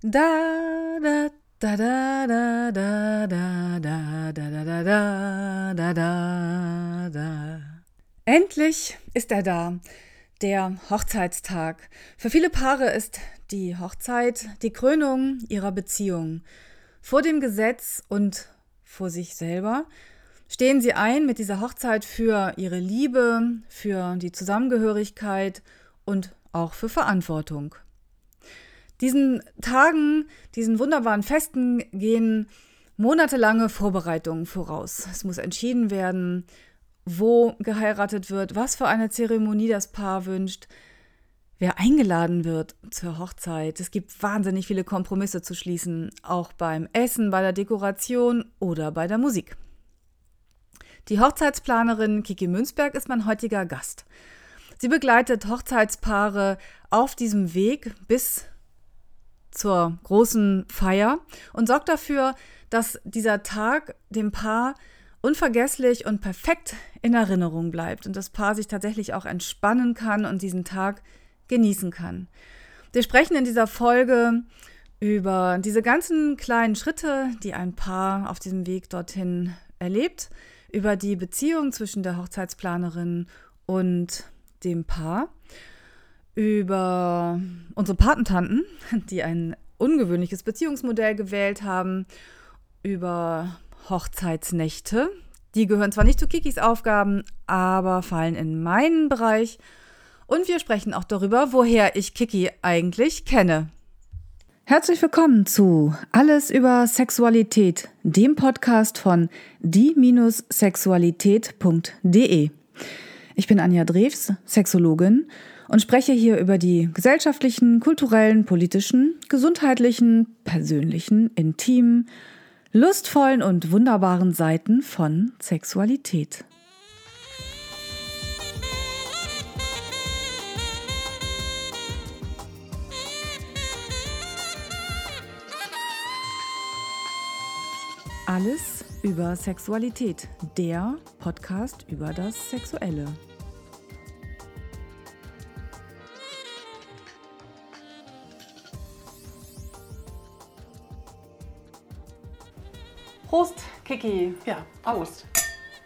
Da da da da da da da da da da da da da da. Endlich ist er da, der Hochzeitstag. Für viele Paare ist die Hochzeit die Krönung ihrer Beziehung. Vor dem Gesetz und vor sich selber stehen sie ein mit dieser Hochzeit für ihre Liebe, für die Zusammengehörigkeit und auch für Verantwortung. Diesen Tagen, diesen wunderbaren Festen gehen monatelange Vorbereitungen voraus. Es muss entschieden werden, wo geheiratet wird, was für eine Zeremonie das Paar wünscht, wer eingeladen wird zur Hochzeit. Es gibt wahnsinnig viele Kompromisse zu schließen, auch beim Essen, bei der Dekoration oder bei der Musik. Die Hochzeitsplanerin Kiki Münzberg ist mein heutiger Gast. Sie begleitet Hochzeitspaare auf diesem Weg bis zur großen Feier und sorgt dafür, dass dieser Tag dem Paar unvergesslich und perfekt in Erinnerung bleibt und das Paar sich tatsächlich auch entspannen kann und diesen Tag genießen kann. Wir sprechen in dieser Folge über diese ganzen kleinen Schritte, die ein Paar auf diesem Weg dorthin erlebt, über die Beziehung zwischen der Hochzeitsplanerin und dem Paar über unsere Patentanten, die ein ungewöhnliches Beziehungsmodell gewählt haben, über Hochzeitsnächte. Die gehören zwar nicht zu Kikis Aufgaben, aber fallen in meinen Bereich. Und wir sprechen auch darüber, woher ich Kiki eigentlich kenne. Herzlich willkommen zu Alles über Sexualität, dem Podcast von die-sexualität.de. Ich bin Anja Drews, Sexologin und spreche hier über die gesellschaftlichen, kulturellen, politischen, gesundheitlichen, persönlichen, intimen, lustvollen und wunderbaren Seiten von Sexualität. Alles über Sexualität, der Podcast über das Sexuelle. Prost, Kiki. Ja, Prost.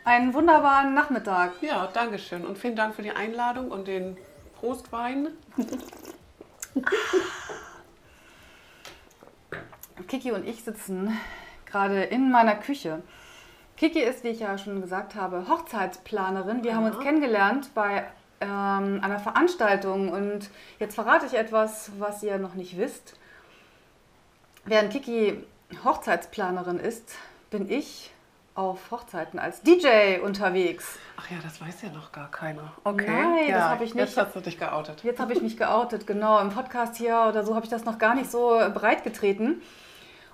Einen wunderbaren Nachmittag. Ja, danke schön. Und vielen Dank für die Einladung und den Prostwein. Kiki und ich sitzen gerade in meiner Küche. Kiki ist, wie ich ja schon gesagt habe, Hochzeitsplanerin. Wir ja. haben uns kennengelernt bei ähm, einer Veranstaltung und jetzt verrate ich etwas, was ihr noch nicht wisst. Während Kiki Hochzeitsplanerin ist, bin ich auf Hochzeiten als DJ unterwegs. Ach ja, das weiß ja noch gar keiner. Okay. Nein, ja, das habe ich nicht. Jetzt hast du dich geoutet. Jetzt habe ich mich geoutet, genau. Im Podcast hier oder so habe ich das noch gar nicht so breit getreten.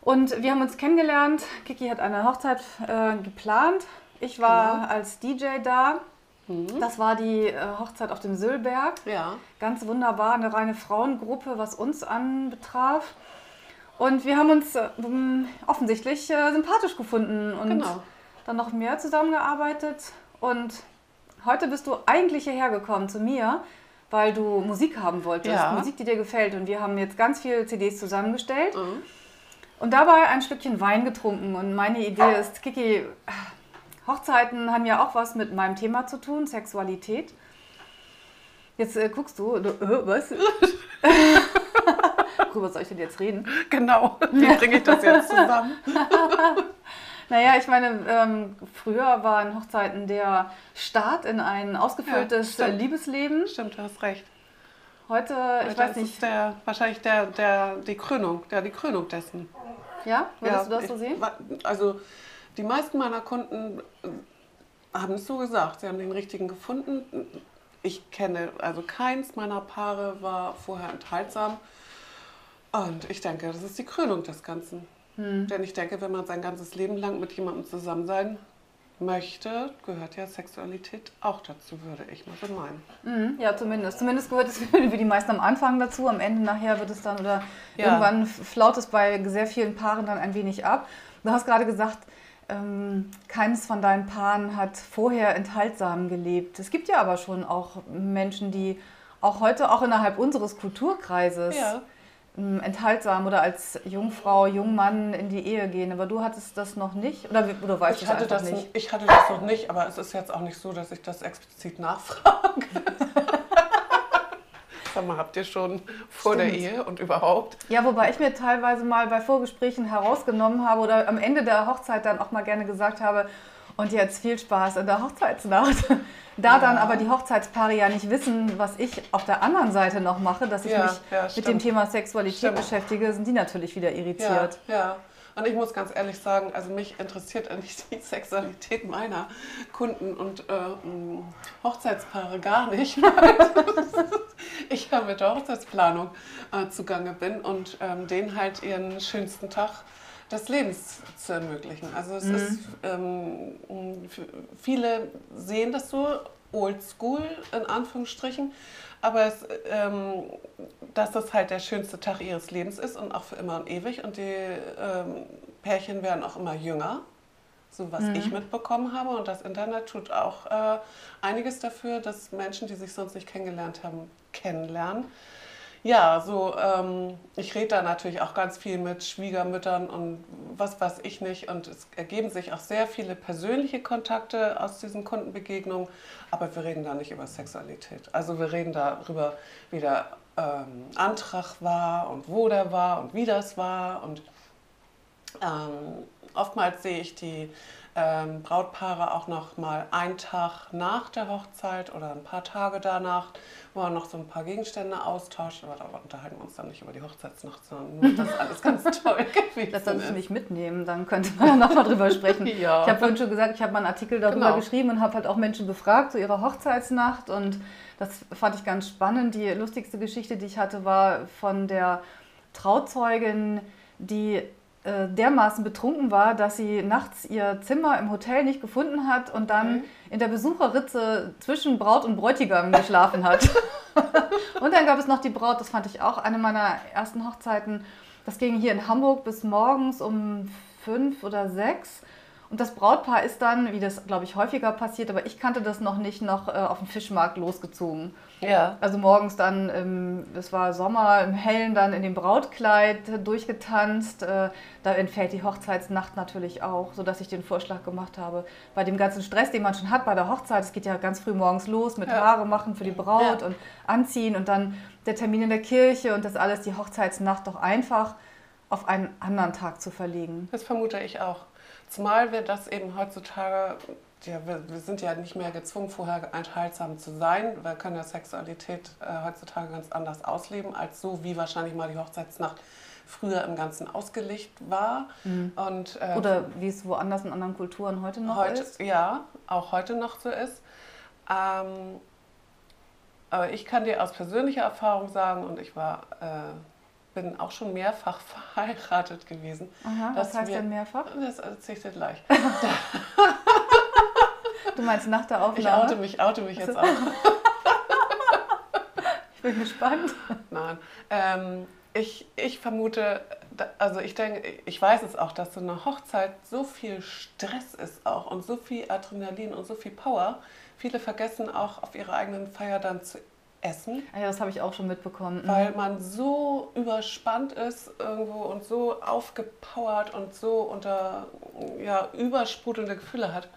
Und wir haben uns kennengelernt. Kiki hat eine Hochzeit äh, geplant. Ich war genau. als DJ da. Mhm. Das war die äh, Hochzeit auf dem Söllberg. Ja. Ganz wunderbar, eine reine Frauengruppe, was uns anbetraf. Und wir haben uns äh, offensichtlich äh, sympathisch gefunden und genau. dann noch mehr zusammengearbeitet. Und heute bist du eigentlich hierher gekommen zu mir, weil du Musik haben wolltest, ja. Musik, die dir gefällt. Und wir haben jetzt ganz viele CDs zusammengestellt mhm. und dabei ein Stückchen Wein getrunken. Und meine Idee ist, Kiki, Hochzeiten haben ja auch was mit meinem Thema zu tun, Sexualität. Jetzt äh, guckst du, du äh, was? Worüber soll ich denn jetzt reden? Genau, wie bringe ich das jetzt zusammen? naja, ich meine, ähm, früher waren Hochzeiten der Start in ein ausgefülltes ja, Liebesleben. Stimmt, du hast recht. Heute, Heute ich weiß nicht. Ist der, wahrscheinlich der, der, die Krönung, der, die Krönung dessen. Ja, würdest ja, du das so sehen? Also die meisten meiner Kunden äh, haben es so gesagt. Sie haben den richtigen gefunden. Ich kenne, also keins meiner Paare war vorher enthaltsam. Und ich denke, das ist die Krönung des Ganzen. Hm. Denn ich denke, wenn man sein ganzes Leben lang mit jemandem zusammen sein möchte, gehört ja Sexualität auch dazu, würde ich mal so meinen. Mhm, ja, zumindest. Zumindest gehört es wie die meisten am Anfang dazu. Am Ende nachher wird es dann oder ja. irgendwann flaut es bei sehr vielen Paaren dann ein wenig ab. Du hast gerade gesagt, ähm, keines von deinen Paaren hat vorher enthaltsam gelebt. Es gibt ja aber schon auch Menschen, die auch heute, auch innerhalb unseres Kulturkreises, ja enthaltsam oder als Jungfrau, Jungmann in die Ehe gehen. Aber du hattest das noch nicht? Oder du weißt ich es hatte einfach das, nicht? Ich hatte das noch nicht, aber es ist jetzt auch nicht so, dass ich das explizit nachfrage. Sag mal, habt ihr schon vor der Stimmt. Ehe und überhaupt? Ja, wobei ich mir teilweise mal bei Vorgesprächen herausgenommen habe oder am Ende der Hochzeit dann auch mal gerne gesagt habe, und jetzt viel Spaß in der Hochzeitsnacht. Da Ja. dann aber die Hochzeitspaare ja nicht wissen, was ich auf der anderen Seite noch mache, dass ich Ja, mich ja, mit dem. Thema Sexualität Stimmt. beschäftige, sind die natürlich wieder irritiert. Ja. Und ich muss ganz ehrlich sagen, also mich interessiert eigentlich die Sexualität meiner Kunden und äh, Hochzeitspaare gar nicht. ich ja mit der Hochzeitsplanung äh, zugange bin und ähm, denen halt ihren schönsten Tag des Lebens zu ermöglichen. Also es ist, ähm, viele sehen das so oldschool in Anführungsstrichen, aber es, ähm, dass das halt der schönste Tag ihres Lebens ist und auch für immer und ewig und die ähm, Pärchen werden auch immer jünger, so was ich mitbekommen habe und das Internet tut auch äh, einiges dafür, dass Menschen, die sich sonst nicht kennengelernt haben, kennenlernen. Ja, so, ähm, ich rede da natürlich auch ganz viel mit Schwiegermüttern und was weiß ich nicht. Und es ergeben sich auch sehr viele persönliche Kontakte aus diesen Kundenbegegnungen. Aber wir reden da nicht über Sexualität. Also wir reden darüber, wie der ähm, Antrag war und wo der war und wie das war. Und ähm, oftmals sehe ich die ähm, Brautpaare auch noch mal einen Tag nach der Hochzeit oder ein paar Tage danach, wo man noch so ein paar Gegenstände austauscht. Aber da unterhalten wir uns dann nicht über die Hochzeitsnacht, sondern nur, dass alles ganz toll gewesen Das du ist. mich mitnehmen, dann könnte man ja nochmal drüber sprechen. Ja. Ich habe vorhin schon gesagt, ich habe mal einen Artikel darüber Genau. geschrieben und habe halt auch Menschen befragt zu ihrer Hochzeitsnacht und das fand ich ganz spannend. Die lustigste Geschichte, die ich hatte, war von der Trauzeugin, die äh, dermaßen betrunken war, dass sie nachts ihr Zimmer im Hotel nicht gefunden hat und dann Okay. in der Besucherritze zwischen Braut und Bräutigam geschlafen hat. und dann gab es noch die Braut, das fand ich auch eine meiner ersten Hochzeiten. Das ging hier in Hamburg bis morgens um fünf oder sechs. Und das Brautpaar ist dann, wie das glaube ich häufiger passiert, aber ich kannte das noch nicht, noch äh, auf den Fischmarkt losgezogen. Ja. Also morgens dann, ähm, es war Sommer, im Hellen dann in dem Brautkleid durchgetanzt. Äh, da entfällt die Hochzeitsnacht natürlich auch, sodass ich den Vorschlag gemacht habe, bei dem ganzen Stress, den man schon hat bei der Hochzeit, es geht ja ganz früh morgens los mit Ja. Haare machen für die Braut Ja. und anziehen und dann der Termin in der Kirche und das alles, die Hochzeitsnacht doch einfach auf einen anderen Tag zu verlegen. Das vermute ich auch. Zumal wir das eben heutzutage, ja, wir, wir sind ja nicht mehr gezwungen, vorher enthaltsam zu sein. Wir können ja Sexualität äh, heutzutage ganz anders ausleben, als so, wie wahrscheinlich mal die Hochzeitsnacht früher im Ganzen ausgelegt war. Und, äh, Oder wie es woanders in anderen Kulturen heute noch heute, ist. Ja, auch heute noch so ist. Ähm, aber ich kann dir aus persönlicher Erfahrung sagen, und ich war, äh, bin auch schon mehrfach verheiratet gewesen. Aha, was heißt wir- denn mehrfach? Das erzähle ich dir gleich. Du meinst nach der Ich Aufnahme? oute mich, oute mich jetzt auch. Ich bin gespannt. Nein. Ähm, ich, ich vermute, also ich denke, ich weiß es auch, dass so eine Hochzeit so viel Stress ist auch und so viel Adrenalin und so viel Power. Viele vergessen auch auf ihrer eigenen Feier dann zu essen, Ah Ja, das habe ich auch schon mitbekommen. weil man so überspannt ist irgendwo und so aufgepowert und so unter ja, übersprudelnde Gefühle hat.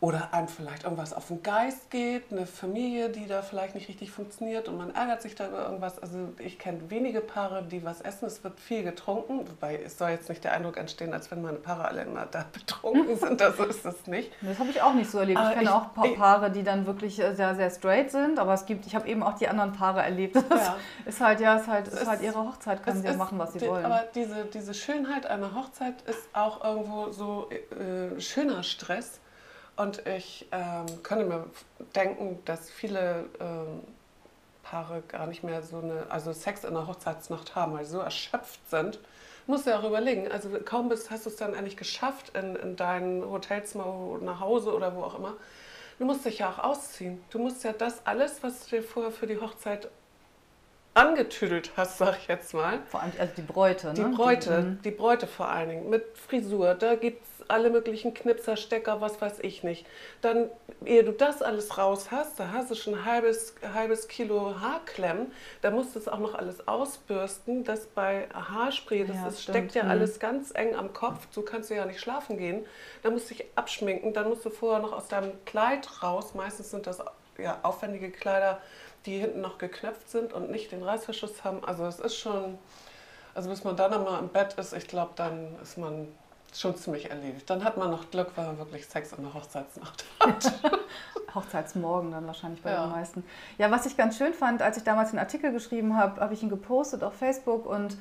Oder einem vielleicht irgendwas auf den Geist geht, eine Familie, die da vielleicht nicht richtig funktioniert und man ärgert sich da über irgendwas. Also ich kenne wenige Paare, die was essen. Es wird viel getrunken, wobei es soll jetzt nicht der Eindruck entstehen, als wenn meine Paare alle immer da betrunken sind. Das ist es nicht. Das habe ich auch nicht so erlebt. Aber ich kenne auch Paare, die dann wirklich äh, sehr, sehr straight sind, aber es gibt, ich habe eben auch die anderen Paare erlebt. Das Ja. ist halt, ja, ist halt, ist ist- halt ihre Hochzeit, können sie ja machen, was sie die, wollen. Aber diese, diese Schönheit einer Hochzeit ist auch irgendwo so äh, schöner Stress. Und ich ähm, könnte mir denken, dass viele ähm, Paare gar nicht mehr so eine, also Sex in der Hochzeitsnacht haben, weil sie so erschöpft sind. Musst ja auch überlegen, also kaum bist, hast du es dann endlich geschafft in, in dein Hotelzimmer nach Hause oder wo auch immer. Du musst dich ja auch ausziehen. Du musst ja das alles, was du dir vorher für die Hochzeit angetüdelt hast, sag ich jetzt mal. Vor allem also die Bräute, ne? Die Bräute, die, die Bräute vor allen Dingen, mit Frisur, da gibt es alle möglichen Knipser, Stecker, was weiß ich nicht. Dann, ehe du das alles raus hast, da hast du schon ein halbes, halbes Kilo Haarklemmen, da musst du es auch noch alles ausbürsten. Das bei Haarspray, das Ja, ist, steckt ja Mhm. alles ganz eng am Kopf, so kannst du ja nicht schlafen gehen. Da musst du dich abschminken, dann musst du vorher noch aus deinem Kleid raus. Meistens sind das ja, aufwendige Kleider, die hinten noch geknöpft sind und nicht den Reißverschluss haben. Also es ist schon, also bis man dann einmal im Bett ist, ich glaube, dann ist man schon ziemlich erledigt. Dann hat man noch Glück, weil man wirklich Sex in der Hochzeitsnacht hat. Hochzeitsmorgen dann wahrscheinlich bei Ja. den meisten. Ja, was ich ganz schön fand, als ich damals den Artikel geschrieben habe, habe ich ihn gepostet auf Facebook und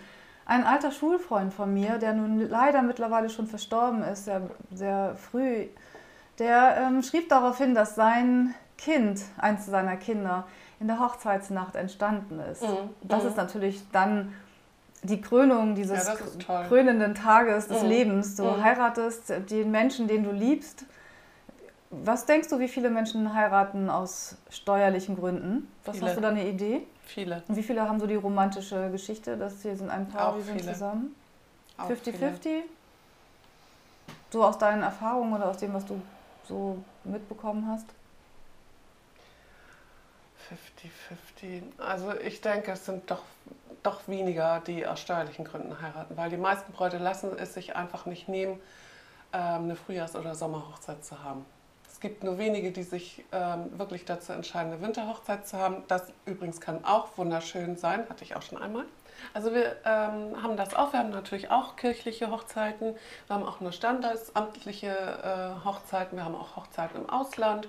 ein alter Schulfreund von mir, der nun leider mittlerweile schon verstorben ist, sehr, sehr früh, der ähm, schrieb darauf hin, dass sein Kind, eins seiner Kinder, in der Hochzeitsnacht entstanden ist. Mhm. Das Mhm. ist natürlich dann die Krönung dieses Ja, krönenden Tages des Mhm. Lebens. Du Mhm. heiratest den Menschen, den du liebst. Was denkst du, wie viele Menschen heiraten aus steuerlichen Gründen? Was hast du da eine Idee? Viele. Und wie viele haben so die romantische Geschichte, dass hier sind ein Paar, Auch die sind viele. zusammen? Auch 50-50? So aus deinen Erfahrungen oder aus dem, was du so mitbekommen hast? 50-50. Also ich denke, es sind doch, doch weniger, die aus steuerlichen Gründen heiraten, weil die meisten Bräute lassen es sich einfach nicht nehmen, ähm, eine Frühjahrs- oder Sommerhochzeit zu haben. Es gibt nur wenige, die sich ähm, wirklich dazu entscheiden, eine Winterhochzeit zu haben. Das übrigens kann auch wunderschön sein, hatte ich auch schon einmal. Also wir ähm, haben das auch, wir haben natürlich auch kirchliche Hochzeiten, wir haben auch nur standesamtliche äh, Hochzeiten, wir haben auch Hochzeiten im Ausland,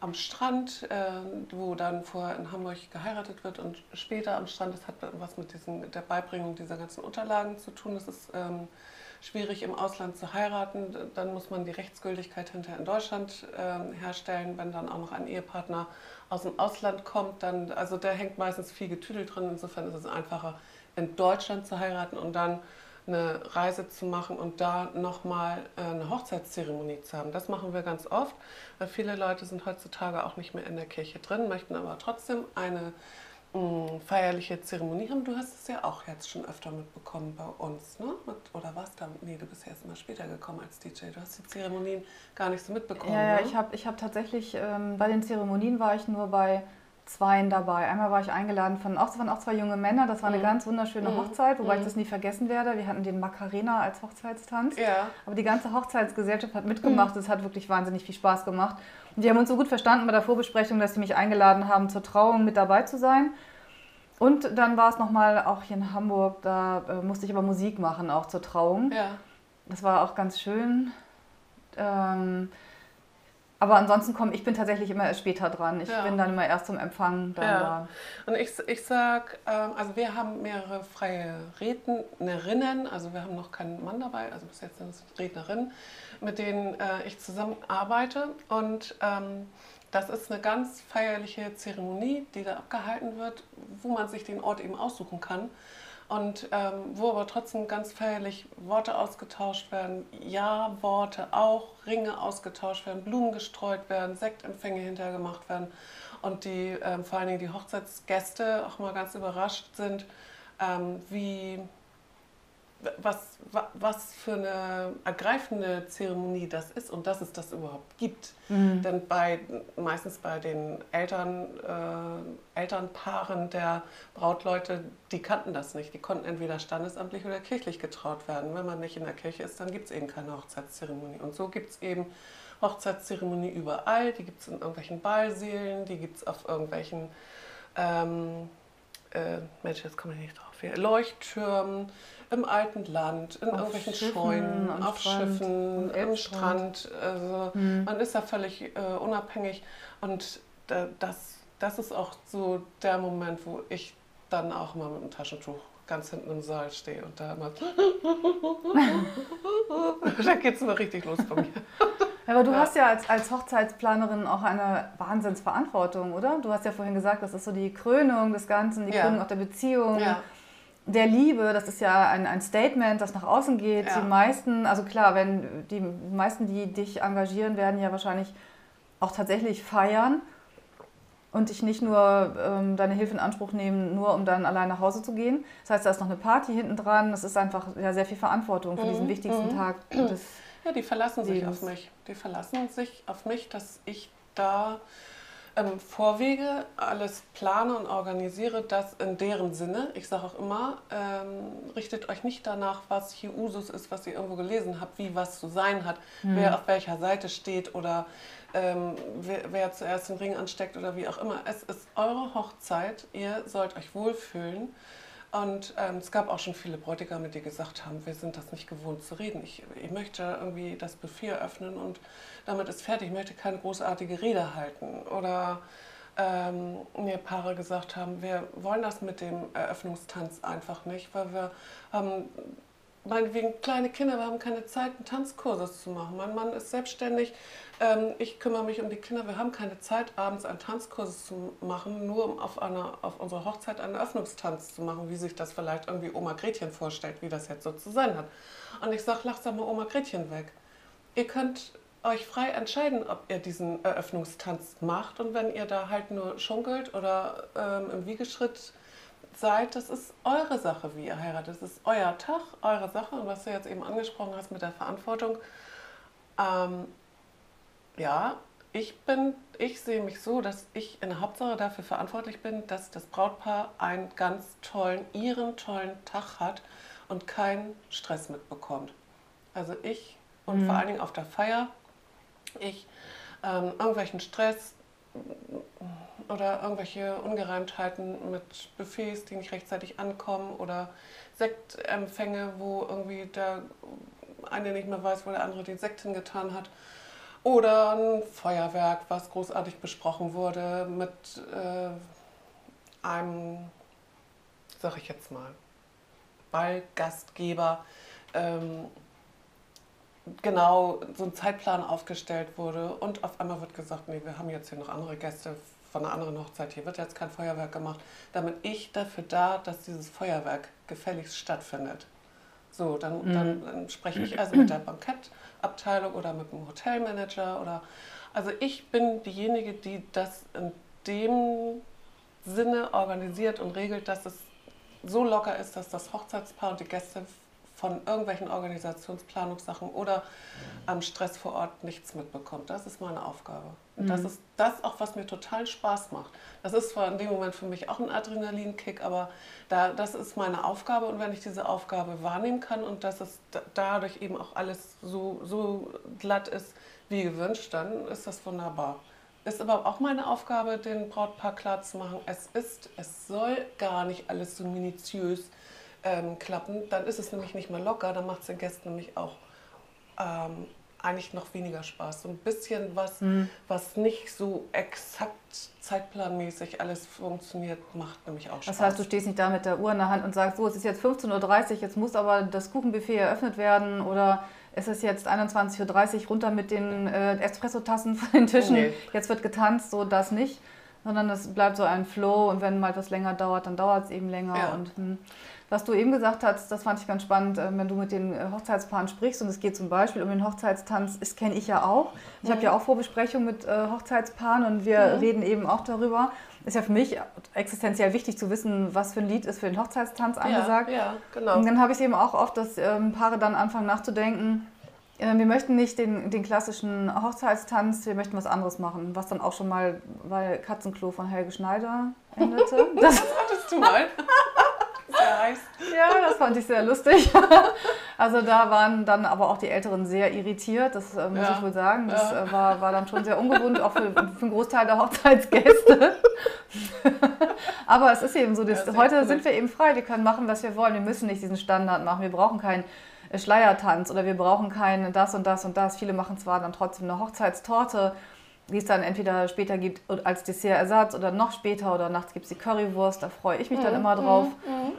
am Strand, äh, wo dann vorher in Hamburg geheiratet wird und später am Strand. Das hat was mit diesen, der Beibringung dieser ganzen Unterlagen zu tun. Es ist ähm, schwierig im Ausland zu heiraten, dann muss man die Rechtsgültigkeit hinterher in Deutschland ähm, herstellen. Wenn dann auch noch ein Ehepartner aus dem Ausland kommt, dann, also da hängt meistens viel Getüdel drin. Insofern ist es einfacher, in Deutschland zu heiraten und dann eine Reise zu machen und da nochmal äh, eine Hochzeitszeremonie zu haben. Das machen wir ganz oft, weil viele Leute sind heutzutage auch nicht mehr in der Kirche drin, möchten aber trotzdem eine mh, feierliche Zeremonie haben. Du hast es ja auch jetzt schon öfter mitbekommen bei uns, ne? Mit, oder warst da? Nee, du bist ja erst mal später gekommen als DJ. Du hast die Zeremonien gar nicht so mitbekommen. Ja, ja, ne? ich habe ich hab tatsächlich, ähm, bei den Zeremonien war ich nur bei zweien dabei. Einmal war ich eingeladen von, auch, waren auch zwei junge Männer, das war eine Mhm. ganz wunderschöne Mhm. Hochzeit, wobei ich Mhm. das nie vergessen werde. Wir hatten den Macarena als Hochzeitstanz. Ja. Aber die ganze Hochzeitsgesellschaft hat mitgemacht. Es hat wirklich wahnsinnig viel Spaß gemacht. Und die haben uns so gut verstanden bei der Vorbesprechung, dass sie mich eingeladen haben, zur Trauung mit dabei zu sein. Und dann war es nochmal auch hier in Hamburg, da äh, musste ich aber Musik machen, auch zur Trauung. Ja. Das war auch ganz schön. Ähm, aber ansonsten komme ich bin tatsächlich immer erst später dran. Ich Ja. bin dann immer erst zum Empfang dann Ja. da. Und ich, ich sag, ähm, also wir haben mehrere freie Rednerinnen, also wir haben noch keinen Mann dabei, also bis jetzt sind es Rednerinnen, mit denen äh, ich zusammenarbeite. Und ähm, das ist eine ganz feierliche Zeremonie, die da abgehalten wird, wo man sich den Ort eben aussuchen kann. Und ähm, wo aber trotzdem ganz feierlich Worte ausgetauscht werden, Ja-Worte auch, Ringe ausgetauscht werden, Blumen gestreut werden, Sektempfänge hinterher gemacht werden. Und die ähm, vor allen Dingen die Hochzeitsgäste auch mal ganz überrascht sind, ähm, wie was, wa- was für eine ergreifende Zeremonie das ist und dass es das überhaupt gibt. Denn bei, meistens bei den Eltern, äh, Elternpaaren der Brautleute, die kannten das nicht. Die konnten entweder standesamtlich oder kirchlich getraut werden. Wenn man nicht in der Kirche ist, dann gibt es eben keine Hochzeitszeremonie. Und so gibt es eben Hochzeitszeremonie überall. Die gibt es in irgendwelchen Ballsälen, die gibt es auf irgendwelchen, ähm, äh, Mensch, jetzt komme ich nicht drauf, Leuchttürmen, im alten Land, in Auf irgendwelchen Schiffen, Scheunen, auf Strand, Schiffen, am. Strand. Also Mhm. man ist da völlig äh, unabhängig und da, das, das ist auch so der Moment, wo ich dann auch mal mit dem Taschentuch ganz hinten im Saal stehe und da immer da geht es immer richtig los bei mir. Aber du Ja. hast ja als, als Hochzeitsplanerin auch eine Wahnsinnsverantwortung, oder? Du hast ja vorhin gesagt, das ist so die Krönung des Ganzen, die Ja. Krönung auch der Beziehung. Ja, der Liebe, das ist ja ein, ein Statement, das nach außen geht. Ja. Die meisten, also klar, wenn die meisten, die dich engagieren, werden ja wahrscheinlich auch tatsächlich feiern. und dich nicht nur ähm, deine Hilfe in Anspruch nehmen, nur um dann allein nach Hause zu gehen. Das heißt, da ist noch eine Party hinten dran. Das ist einfach ja, sehr viel Verantwortung für mhm. diesen wichtigsten mhm. Tag Ja, die verlassen Lebens. sich auf mich. Die verlassen sich auf mich, dass ich da ähm, vorwege, alles plane und organisiere, das in deren Sinne. Ich sage auch immer, ähm, richtet euch nicht danach, was hier Usus ist, was ihr irgendwo gelesen habt, wie was zu sein hat, mhm. wer auf welcher Seite steht oder ähm, wer, wer, zuerst den Ring ansteckt oder wie auch immer. Es ist eure Hochzeit, ihr sollt euch wohlfühlen. Und ähm, es gab auch schon viele Bräutigame, die gesagt haben, wir sind das nicht gewohnt zu reden. Ich, ich möchte irgendwie das Buffet öffnen und damit ist fertig. Ich möchte keine großartige Rede halten. Oder ähm, mir Paare gesagt haben, wir wollen das mit dem Eröffnungstanz einfach nicht, weil wir haben meinetwegen kleine Kinder, wir haben keine Zeit, einen Tanzkurs zu machen. Mein Mann ist selbstständig, ähm, ich kümmere mich um die Kinder. Wir haben keine Zeit, abends einen Tanzkurs zu machen, nur um auf, einer, auf unserer Hochzeit einen Eröffnungstanz zu machen, wie sich das vielleicht irgendwie Oma Gretchen vorstellt, wie das jetzt so zu sein hat. Und ich sage, lacht doch mal Oma Gretchen weg. Ihr könnt euch frei entscheiden, ob ihr diesen Eröffnungstanz macht und wenn ihr da halt nur schunkelt oder ähm, im Wiegeschritt seid, das ist eure Sache, wie ihr heiratet. Das ist euer Tag, eure Sache. Und was du jetzt eben angesprochen hast mit der Verantwortung, ähm, ja, ich bin, ich sehe mich so, dass ich in der Hauptsache dafür verantwortlich bin, dass das Brautpaar einen ganz tollen, ihren tollen Tag hat und keinen Stress mitbekommt. Also ich und mhm. vor allen Dingen auf der Feier, ich ähm, irgendwelchen Stress oder irgendwelche Ungereimtheiten mit Buffets, die nicht rechtzeitig ankommen oder Sektempfänge, wo irgendwie der eine nicht mehr weiß, wo der andere den Sekt hingetan hat. Oder ein Feuerwerk, was großartig besprochen wurde mit äh, einem, sag ich jetzt mal, Ballgastgeber. Ähm, genau so ein Zeitplan aufgestellt wurde und auf einmal wird gesagt, nee, wir haben jetzt hier noch andere Gäste von einer anderen Hochzeit, hier wird jetzt kein Feuerwerk gemacht, damit ich dafür da, dass dieses Feuerwerk gefälligst stattfindet. So, dann, mhm. dann, dann spreche ich also mit der Bankett Abteilung oder mit dem Hotelmanager oder also ich bin diejenige, die das in dem Sinne organisiert und regelt, dass es so locker ist, dass das Hochzeitspaar und die Gäste von irgendwelchen Organisationsplanungssachen oder am Stress vor Ort nichts mitbekommt. Das ist meine Aufgabe. Und mhm. das ist das auch, was mir total Spaß macht. Das ist zwar in dem Moment für mich auch ein Adrenalinkick, aber da, das ist meine Aufgabe. Und wenn ich diese Aufgabe wahrnehmen kann und dass es dadurch eben auch alles so, so glatt ist wie gewünscht, dann ist das wunderbar. Ist aber auch meine Aufgabe, den Brautpaar klarzumachen, es ist, es soll gar nicht alles so minutiös ähm, klappen, dann ist es nämlich nicht mehr locker, dann macht es den Gästen nämlich auch ähm, eigentlich noch weniger Spaß. So ein bisschen was, mhm. was nicht so exakt zeitplanmäßig alles funktioniert, macht nämlich auch Spaß. Das heißt, du stehst nicht da mit der Uhr in der Hand und sagst, so, es ist jetzt 15.30 Uhr, jetzt muss aber das Kuchenbuffet eröffnet werden oder es ist jetzt 21.30 Uhr, runter mit den äh, Espresso-Tassen von den Tischen, nee. jetzt wird getanzt, so das nicht sondern es bleibt so ein Flow und wenn mal etwas länger dauert, dann dauert es eben länger. Ja. Und hm, was du eben gesagt hast, das fand ich ganz spannend, äh, wenn du mit den äh, Hochzeitspaaren sprichst und es geht zum Beispiel um den Hochzeitstanz, das kenne ich ja auch. Ich mhm. habe ja auch Vorbesprechungen mit äh, Hochzeitspaaren und wir mhm. reden eben auch darüber. Ist ja für mich existenziell wichtig zu wissen, was für ein Lied ist für den Hochzeitstanz angesagt. Ja, ja genau. Und dann habe ich eben auch oft, dass ähm, Paare dann anfangen nachzudenken, wir möchten nicht den, den klassischen Hochzeitstanz, wir möchten was anderes machen, was dann auch schon mal bei Katzenklo von Helge Schneider endete. Das, das hattest du mal. Ja, das fand ich sehr lustig. Also da waren dann aber auch die Älteren sehr irritiert, das äh, muss ja. ich wohl sagen. Das ja. äh, war, war dann schon sehr ungewohnt, auch für, für einen Großteil der Hochzeitsgäste. aber es ist eben so, dass, ja, heute cool. sind wir eben frei, wir können machen, was wir wollen. Wir müssen nicht diesen Standard machen, wir brauchen keinen Schleiertanz oder wir brauchen kein das und das und das. Viele machen zwar dann trotzdem eine Hochzeitstorte, die es dann entweder später gibt als Dessertersatz oder noch später oder nachts gibt es die Currywurst, da freue ich mich dann mhm, immer drauf. Mhm, mhm.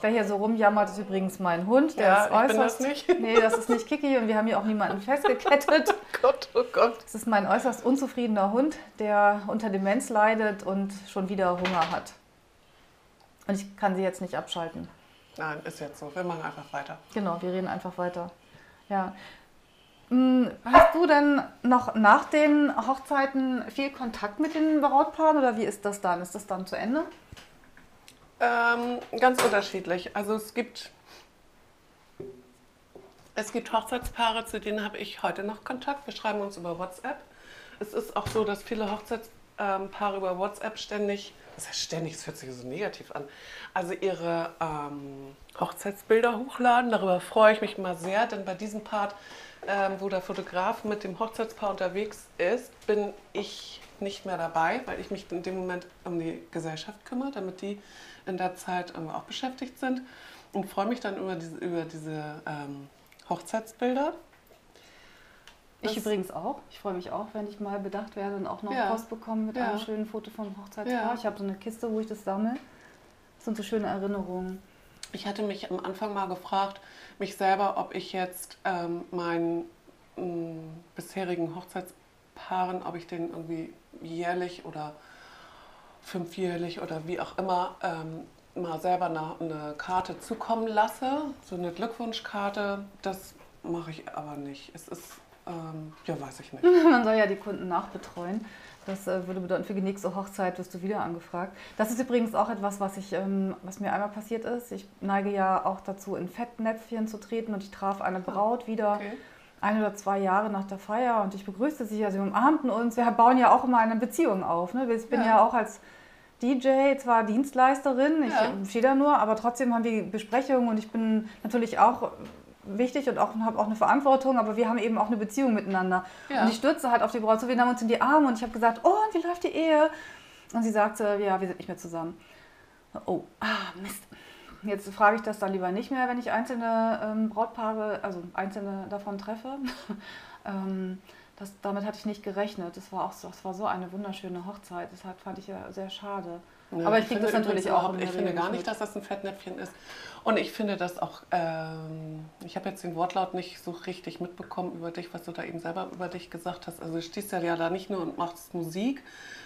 Wer hier so rumjammert, ist übrigens mein Hund. Der ja, ist äußerst. Bin das nicht. Nee, das ist nicht Kiki und wir haben hier auch niemanden festgekettet. oh Gott, oh Gott. Das ist mein äußerst unzufriedener Hund, der unter Demenz leidet und schon wieder Hunger hat. Und ich kann sie jetzt nicht abschalten. Nein, ist jetzt so. Wir machen einfach weiter. Genau, wir reden einfach weiter. Ja. Hm, hast du denn noch nach den Hochzeiten viel Kontakt mit den Brautpaaren oder wie ist das dann? Ist das dann zu Ende? Ähm, ganz unterschiedlich. Also es gibt, es gibt Hochzeitspaare, zu denen habe ich heute noch Kontakt. Wir schreiben uns über WhatsApp. Es ist auch so, dass viele Hochzeitspaare über WhatsApp ständig, das heißt ständig, das hört sich so negativ an, also ihre ähm, Hochzeitsbilder hochladen. Darüber freue ich mich immer sehr, denn bei diesem Part, ähm, wo der Fotograf mit dem Hochzeitspaar unterwegs ist, bin ich nicht mehr dabei, weil ich mich in dem Moment um die Gesellschaft kümmere, damit die in der Zeit auch beschäftigt sind und freue mich dann über diese, über diese ähm, Hochzeitsbilder. Ich übrigens auch. Ich freue mich auch, wenn ich mal bedacht werde und auch noch Ja. Post bekomme mit Ja. einem schönen Foto vom Hochzeitspaar. Ja. Ich habe so eine Kiste, wo ich das sammle. Das sind so schöne Erinnerungen. Ich hatte mich am Anfang mal gefragt, mich selber, ob ich jetzt ähm, meinen mh, bisherigen Hochzeitspaaren, ob ich denen irgendwie jährlich oder fünfjährlich oder wie auch immer ähm, mal selber eine, eine Karte zukommen lasse, so eine Glückwunschkarte. Das mache ich aber nicht. Es ist, ähm, ja, weiß ich nicht. Man soll ja die Kunden nachbetreuen. Das äh, würde bedeuten, für die nächste Hochzeit wirst du wieder angefragt. Das ist übrigens auch etwas, was, ich, ähm, was mir einmal passiert ist. Ich neige ja auch dazu, in Fettnäpfchen zu treten und ich traf eine Braut wieder Okay. ein oder zwei Jahre nach der Feier und ich begrüßte sie, also wir umarmten uns. Wir bauen ja auch immer eine Beziehung auf. Ne? Ich bin ja. Ja. auch als DJ zwar Dienstleisterin, ich Ja. stehe da nur, aber trotzdem haben wir Besprechungen und ich bin natürlich auch wichtig und auch, habe auch eine Verantwortung, aber wir haben eben auch eine Beziehung miteinander. Ja. Und ich stürzte halt auf die Braut zu, wir nahmen uns in die Arme und ich habe gesagt, oh, und wie läuft die Ehe? Und sie sagte, ja, wir sind nicht mehr zusammen. Oh, ah, Mist. Jetzt frage ich das dann lieber nicht mehr, wenn ich einzelne ähm, Brautpaare, also einzelne davon treffe. ähm, das, damit hatte ich nicht gerechnet. Das war auch so, das war so eine wunderschöne Hochzeit. Deshalb fand ich ja sehr schade. Ja, Aber ich kriege finde das natürlich auch. Ich finde gar nicht, dass das ein Fettnäpfchen ist. Und ich finde das auch, ähm, ich habe jetzt den Wortlaut nicht so richtig mitbekommen über dich, was du da eben selber über dich gesagt hast. Also du stehst ja, ja da nicht nur und machst Musik,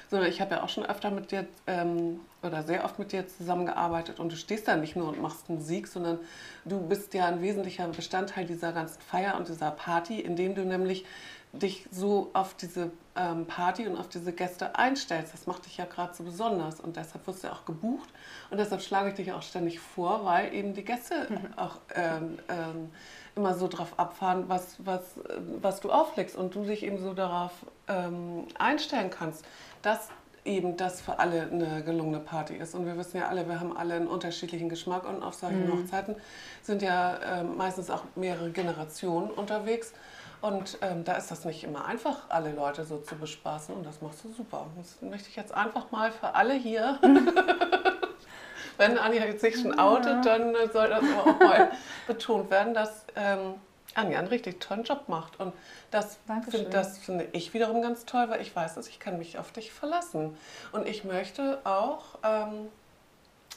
sondern ich habe ja auch schon öfter mit dir ähm, oder sehr oft mit dir zusammengearbeitet und du stehst da nicht nur und machst Musik, sondern du bist ja ein wesentlicher Bestandteil dieser ganzen Feier und dieser Party, indem du nämlich dich so auf diese ähm, Party und auf diese Gäste einstellst. Das macht dich ja gerade so besonders und deshalb wirst du ja auch gebucht und deshalb schlage ich dich auch ständig vor, weil eben die Gäste auch ähm, ähm, immer so drauf abfahren, was, was, äh, was du auflegst und du dich eben so darauf ähm, einstellen kannst, dass eben das für alle eine gelungene Party ist. Und wir wissen ja alle, wir haben alle einen unterschiedlichen Geschmack und auf solchen Hochzeiten sind ja ähm, meistens auch mehrere Generationen unterwegs. Und ähm, da ist das nicht immer einfach, alle Leute so zu bespaßen. Und das machst du super. Das möchte ich jetzt einfach mal für alle hier. Wenn Anja jetzt sich schon outet, dann äh, soll das aber auch mal betont werden, dass ähm, Anja einen richtig tollen Job macht. Und das, find, das finde ich wiederum ganz toll, weil ich weiß, dass ich kann mich auf dich verlassen. Und ich möchte auch ähm,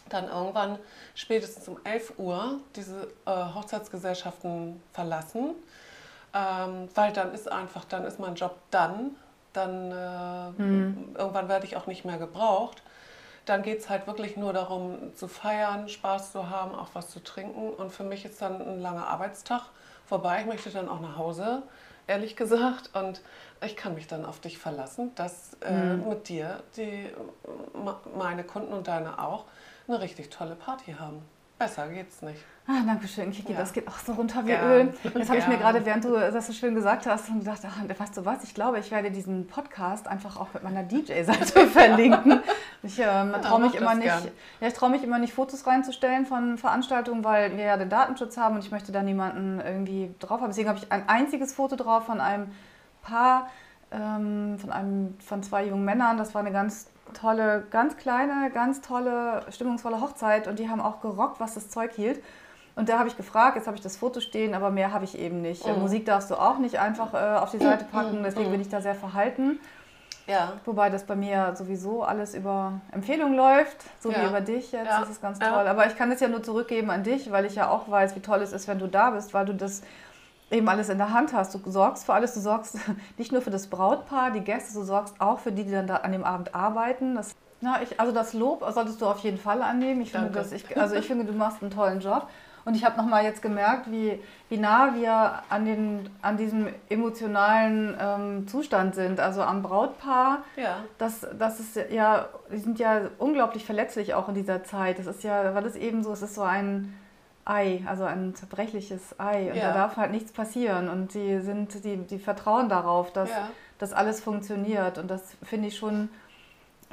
dann irgendwann spätestens um 11 Uhr diese äh, Hochzeitsgesellschaften verlassen, ähm, weil dann ist einfach, dann ist mein Job dann, dann äh, irgendwann werde ich auch nicht mehr gebraucht. Dann geht es halt wirklich nur darum zu feiern, Spaß zu haben, auch was zu trinken. Und für mich ist dann ein langer Arbeitstag vorbei. Ich möchte dann auch nach Hause, ehrlich gesagt. Und ich kann mich dann auf dich verlassen, dass äh, mit dir die, meine Kunden und deine auch eine richtig tolle Party haben. Besser geht's nicht. Ah, danke schön, Kiki. Ja. Das geht auch so runter wie Gern. Öl. Jetzt habe ich mir gerade, während du das so schön gesagt hast, und gedacht, ach, weißt du was, ich glaube, ich werde diesen Podcast einfach auch mit meiner DJ-Seite verlinken. Ich ähm, traue mich, immer das nicht, gern. ja, ich mich immer nicht, Fotos reinzustellen von Veranstaltungen, weil wir ja den Datenschutz haben und ich möchte da niemanden irgendwie drauf haben. Deswegen habe ich ein einziges Foto drauf von einem Paar, ähm, von, einem, von zwei jungen Männern. Das war eine ganz tolle, ganz kleine, ganz tolle, stimmungsvolle Hochzeit und die haben auch gerockt, was das Zeug hielt. Und da habe ich gefragt, jetzt habe ich das Foto stehen, aber mehr habe ich eben nicht. Mhm. Musik darfst du auch nicht einfach äh, auf die Seite packen, deswegen bin ich da sehr verhalten. Ja. Wobei das bei mir sowieso alles über Empfehlung läuft, so Ja. wie über dich jetzt. Ja. Das ist ganz toll. Aber ich kann es ja nur zurückgeben an dich, weil ich ja auch weiß, wie toll es ist, wenn du da bist, weil du das eben alles in der Hand hast. Du sorgst für alles, du sorgst nicht nur für das Brautpaar, die Gäste, du sorgst auch für die, die dann da an dem Abend arbeiten. Das, na, ich, also das Lob solltest du auf jeden Fall annehmen. Ich finde, dass ich, also ich finde, du machst einen tollen Job. Und ich habe nochmal jetzt gemerkt, wie, wie nah wir an, den, an diesem emotionalen ähm, Zustand sind. Also am Brautpaar. Ja. Das, das ist ja, die sind ja unglaublich verletzlich auch in dieser Zeit. Das ist ja, weil es eben so, es ist so ein Ei, also ein zerbrechliches Ei. Und ja. da darf halt nichts passieren. Und die sind, die, die vertrauen darauf, dass ja. das alles funktioniert. Und das finde ich schon,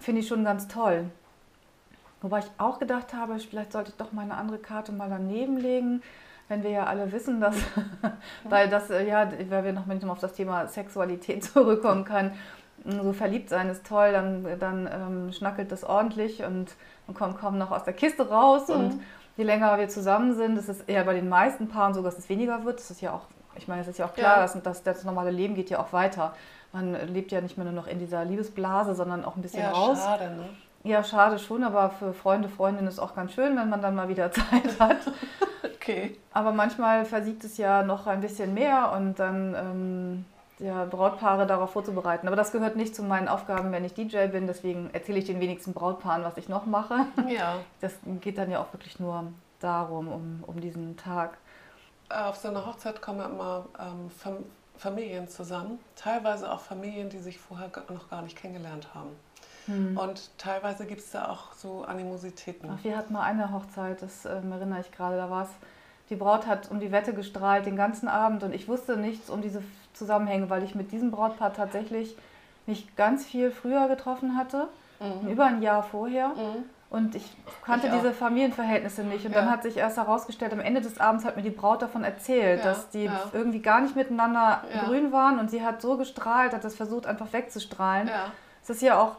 finde ich schon ganz toll. Wobei ich auch gedacht habe, vielleicht sollte ich doch mal eine andere Karte mal daneben legen, wenn wir ja alle wissen, dass, weil das, äh, ja, weil wir noch mit auf das Thema Sexualität zurückkommen können, so verliebt sein ist toll, dann, dann ähm, schnackelt das ordentlich und man kommt kaum noch aus der Kiste raus mhm. und je länger wir zusammen sind, ist es eher bei den meisten Paaren so, dass es weniger wird. Das ist ja auch, ich meine, es ist ja auch klar, ja. dass, dass das normale Leben geht ja auch weiter. Man lebt ja nicht mehr nur noch in dieser Liebesblase, sondern auch ein bisschen ja, raus. Schade, ne? Ja, schade schon, aber für Freunde, Freundinnen ist es auch ganz schön, wenn man dann mal wieder Zeit hat. okay. Aber manchmal versiegt es ja noch ein bisschen mehr und dann ähm, ja, Brautpaare darauf vorzubereiten. Aber das gehört nicht zu meinen Aufgaben, wenn ich DJ bin. Deswegen erzähle ich den wenigsten Brautpaaren, was ich noch mache. Ja. Das geht dann ja auch wirklich nur darum, um, um diesen Tag. Auf so einer Hochzeit kommen immer ähm, Familien zusammen. Teilweise auch Familien, die sich vorher noch gar nicht kennengelernt haben. Hm. Und teilweise gibt es da auch so Animositäten. Ach, wir hatten mal eine Hochzeit, das äh, erinnere ich gerade, da war es, die Braut hat um die Wette gestrahlt den ganzen Abend und ich wusste nichts um diese Zusammenhänge, weil ich mit diesem Brautpaar tatsächlich mich ganz viel früher getroffen hatte, mhm. über ein Jahr vorher. Mhm. Und ich kannte ich diese Familienverhältnisse nicht. Und ja. dann hat sich erst herausgestellt, am Ende des Abends hat mir die Braut davon erzählt, ja. dass die ja. irgendwie gar nicht miteinander grün waren. Und sie hat so gestrahlt, hat das versucht, einfach wegzustrahlen. Es ist ja auch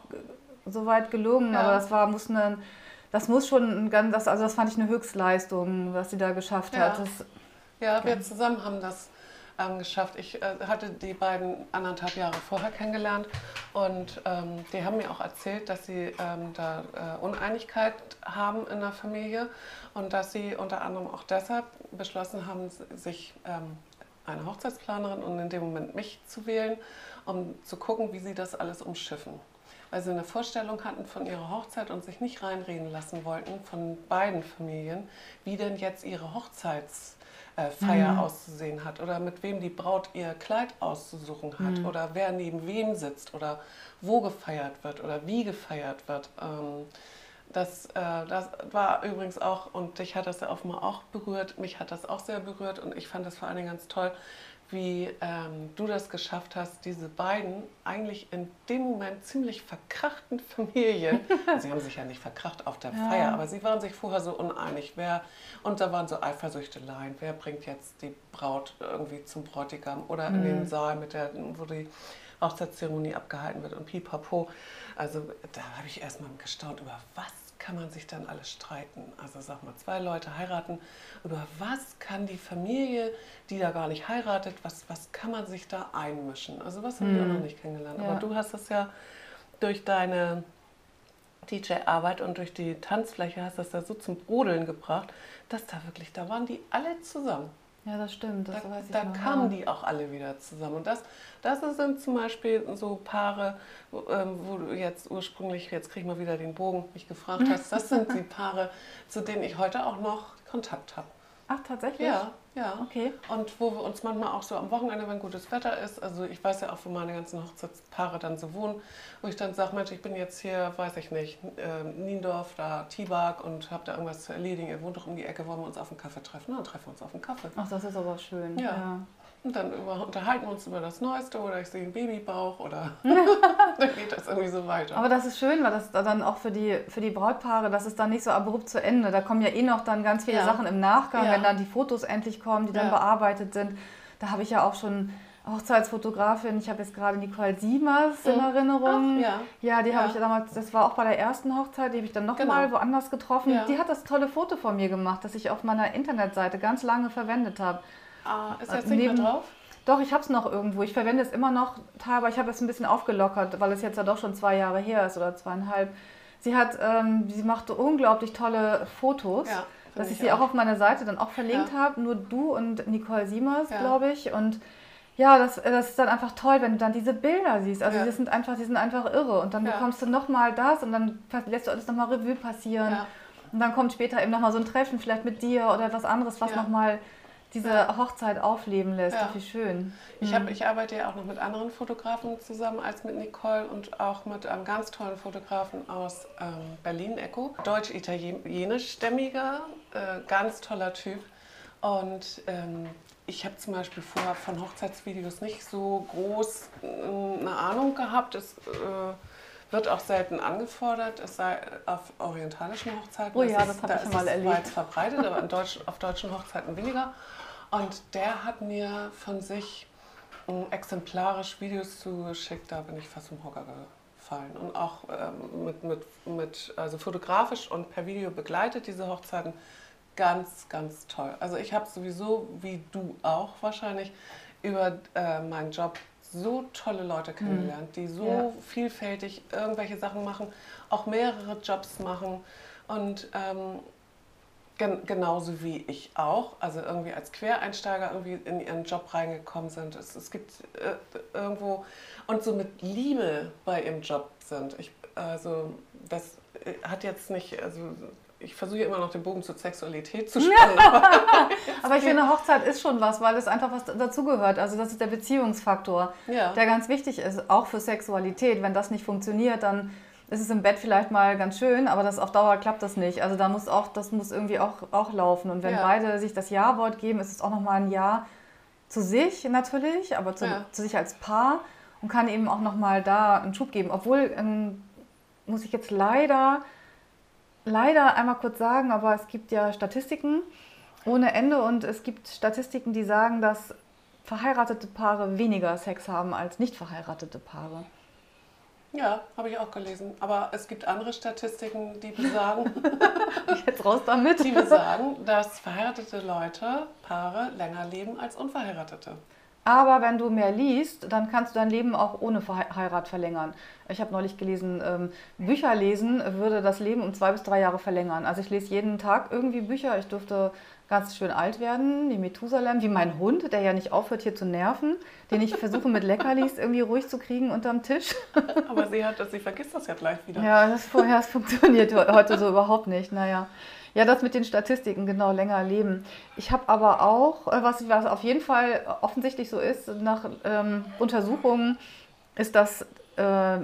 soweit gelungen, aber das war, muss eine, das muss schon ein ganz, also das fand ich eine Höchstleistung, was sie da geschafft hat. Das, ja, wir zusammen haben das ähm, geschafft. Ich äh, hatte die beiden anderthalb Jahre vorher kennengelernt und ähm, die haben mir auch erzählt, dass sie ähm, da äh, Uneinigkeit haben in der Familie und dass sie unter anderem auch deshalb beschlossen haben, sich ähm, eine Hochzeitsplanerin und in dem Moment mich zu wählen, um zu gucken, wie sie das alles umschiffen weil sie eine Vorstellung hatten von ihrer Hochzeit und sich nicht reinreden lassen wollten von beiden Familien, wie denn jetzt ihre Hochzeits äh, Feier mhm. auszusehen hat oder mit wem die Braut ihr Kleid auszusuchen hat mhm. oder wer neben wem sitzt oder wo gefeiert wird oder wie gefeiert wird. Ähm, das, äh, das war übrigens auch, und dich hat das ja offenbar auch berührt, mich hat das auch sehr berührt und ich fand das vor allen Dingen ganz toll, wie ähm, du das geschafft hast, diese beiden eigentlich in dem Moment ziemlich verkrachten Familien, sie haben sich ja nicht verkracht auf der ja. Feier, aber sie waren sich vorher so uneinig, wer, und da waren so Eifersüchteleien, wer bringt jetzt die Braut irgendwie zum Bräutigam oder mhm. in den mhm. Saal, mit der, wo die Hochzeitszeremonie abgehalten wird und pipapo. Also da habe ich erstmal gestaunt, über was kann man sich dann alles streiten? Also sag mal, zwei Leute heiraten, über was kann die Familie, die da gar nicht heiratet, was, was kann man sich da einmischen? Also was haben wir mhm. noch nicht kennengelernt. Ja. Aber du hast das ja durch deine DJ-Arbeit und durch die Tanzfläche hast das da so zum Brodeln gebracht, dass da wirklich, da waren die alle zusammen. Ja, das stimmt. Das da, da kamen die auch alle wieder zusammen. Und das, das sind zum Beispiel so Paare, wo, ähm, wo du jetzt ursprünglich, jetzt kriege ich mal wieder den Bogen, mich gefragt hast, das sind die Paare, zu denen ich heute auch noch Kontakt habe. Ach, tatsächlich? Ja, ja. Okay. Und wo wir uns manchmal auch so am Wochenende, wenn gutes Wetter ist, also ich weiß ja auch, wo meine ganzen Hochzeitspaare dann so wohnen, wo ich dann sage, Mensch, ich bin jetzt hier, weiß ich nicht, äh, Niendorf, da Tibak und habe da irgendwas zu erledigen. Ihr wohnt doch um die Ecke, wollen wir uns auf einen Kaffee treffen? Dann treffen wir uns auf einen Kaffee. Ach, das ist aber schön. ja. ja. Und dann unterhalten wir uns über das Neueste oder ich sehe einen Babybauch oder dann geht das irgendwie so weiter. Aber das ist schön, weil das dann auch für die, für die Brautpaare, das ist dann nicht so abrupt zu Ende. Da kommen ja eh noch dann ganz viele ja. Sachen im Nachgang, ja. wenn dann die Fotos endlich kommen, die dann ja. bearbeitet sind. Da habe ich ja auch schon Hochzeitsfotografin, ich habe jetzt gerade Nicole Siemers in mhm. Erinnerung. Ach, ja. ja, die habe ich damals, das war auch bei der ersten Hochzeit, die habe ich dann nochmal genau. woanders getroffen. Die hat das tolle Foto von mir gemacht, das ich auf meiner Internetseite ganz lange verwendet habe. Ah, ist jetzt nicht mehr drauf? Doch, ich habe es noch irgendwo. Ich verwende es immer noch, aber ich habe es ein bisschen aufgelockert, weil es jetzt ja doch schon zwei Jahre her ist oder zweieinhalb. Sie hat, ähm, sie machte unglaublich tolle Fotos, ja, dass ich, sie auch. auf meiner Seite dann auch verlinkt ja. habe. Nur du und Nicole Siemers, ja. glaube ich. Und ja, das, das ist dann einfach toll, wenn du dann diese Bilder siehst. Also die sind einfach, die sind einfach irre. Und dann bekommst du nochmal das und dann lässt du alles nochmal Revue passieren. Und dann kommt später eben nochmal so ein Treffen, vielleicht mit dir oder etwas anderes, was ja. nochmal diese. Hochzeit aufleben lässt. Ja. Wie schön. Ich, hab, mhm. ich arbeite ja auch noch mit anderen Fotografen zusammen als mit Nicole und auch mit einem ganz tollen Fotografen aus ähm, Berlin, Echo. Deutsch-italienisch-stämmiger, äh, ganz toller Typ. Und ähm, ich habe zum Beispiel vorher von Hochzeitsvideos nicht so groß äh, eine Ahnung gehabt. Es äh, wird auch selten angefordert, es sei auf orientalischen Hochzeiten. Oh ja, das, das habe ich schon mal erlebt. weit verbreitet, aber Deutsch, auf deutschen Hochzeiten weniger. Und der hat mir von sich ähm, exemplarisch Videos zugeschickt, da bin ich fast im Hocker gefallen. Und auch ähm, mit, mit, mit, also fotografisch und per Video begleitet diese Hochzeiten. Ganz, ganz toll. Also ich habe sowieso, wie du auch wahrscheinlich, über äh, meinen Job so tolle Leute kennengelernt, die so ja. vielfältig irgendwelche Sachen machen, auch mehrere Jobs machen und ähm, gen genauso wie ich auch, also irgendwie als Quereinsteiger irgendwie in ihren Job reingekommen sind. Es, es gibt äh, irgendwo und so mit Liebe bei ihrem Job sind. Ich, also das äh, hat jetzt nicht, also ich versuche immer noch den Bogen zur Sexualität zu spannen. aber ich finde, Hochzeit ist schon was, weil es einfach was dazugehört. Also das ist der Beziehungsfaktor, ja. der ganz wichtig ist, auch für Sexualität. Wenn das nicht funktioniert, dann ist es im Bett vielleicht mal ganz schön, aber das auf Dauer klappt das nicht. Also da muss auch, das muss irgendwie auch, auch laufen. Und wenn ja. beide sich das Ja-Wort geben, ist es auch nochmal ein Ja zu sich natürlich, aber zu, ja. zu sich als Paar und kann eben auch nochmal da einen Schub geben. Obwohl, ähm, muss ich jetzt leider leider einmal kurz sagen, aber es gibt ja Statistiken ohne Ende und es gibt Statistiken, die sagen, dass verheiratete Paare weniger Sex haben als nicht verheiratete Paare. Ja, habe ich auch gelesen. Aber es gibt andere Statistiken, die besagen, jetzt raus damit, die besagen, dass verheiratete Leute, Paare länger leben als unverheiratete. Aber wenn du mehr liest, dann kannst du dein Leben auch ohne Heirat verlängern. Ich habe neulich gelesen, ähm, Bücher lesen würde das Leben um zwei bis drei Jahre verlängern. Also ich lese jeden Tag irgendwie Bücher. Ich durfte ganz schön alt werden, wie Methusalem, wie mein Hund, der ja nicht aufhört hier zu nerven, den ich versuche mit Leckerlis irgendwie ruhig zu kriegen unterm Tisch. Aber sie hat das, sie vergisst das ja gleich wieder. Ja, das vorher das funktioniert heute so überhaupt nicht. Naja. Ja, das mit den Statistiken, genau, länger leben. Ich habe aber auch, äh, was, was auf jeden Fall offensichtlich so ist, nach ähm, Untersuchungen, ist, dass äh,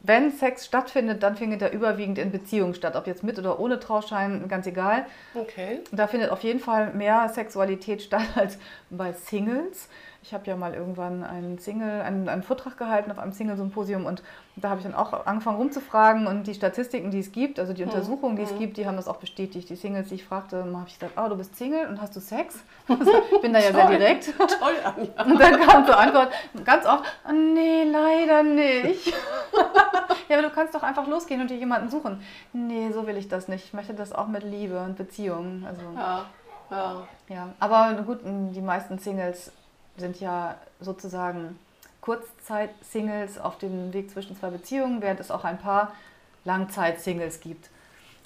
wenn Sex stattfindet, dann findet er überwiegend in Beziehungen statt. Ob jetzt mit oder ohne Trauschein, ganz egal. Okay. Da findet auf jeden Fall mehr Sexualität statt als bei Singles. Ich habe ja mal irgendwann einen Single, einen, einen Vortrag gehalten auf einem Single-Symposium und da habe ich dann auch angefangen rumzufragen und die Statistiken, die es gibt, also die hm. Untersuchungen, die es hm. gibt, die haben das auch bestätigt. Die Singles, die ich fragte, habe ich gesagt, oh, du bist Single und hast du Sex? ich bin da ja sehr direkt. Toll, Anja. Und dann kam zur Antwort ganz oft, oh, nee, leider nicht. ja, aber du kannst doch einfach losgehen und dir jemanden suchen. Nee, so will ich das nicht. Ich möchte das auch mit Liebe und Beziehungen. Also, ja, ja. ja. Aber gut, die meisten Singles sind ja sozusagen Kurzzeit-Singles auf dem Weg zwischen zwei Beziehungen, während es auch ein paar Langzeit-Singles gibt.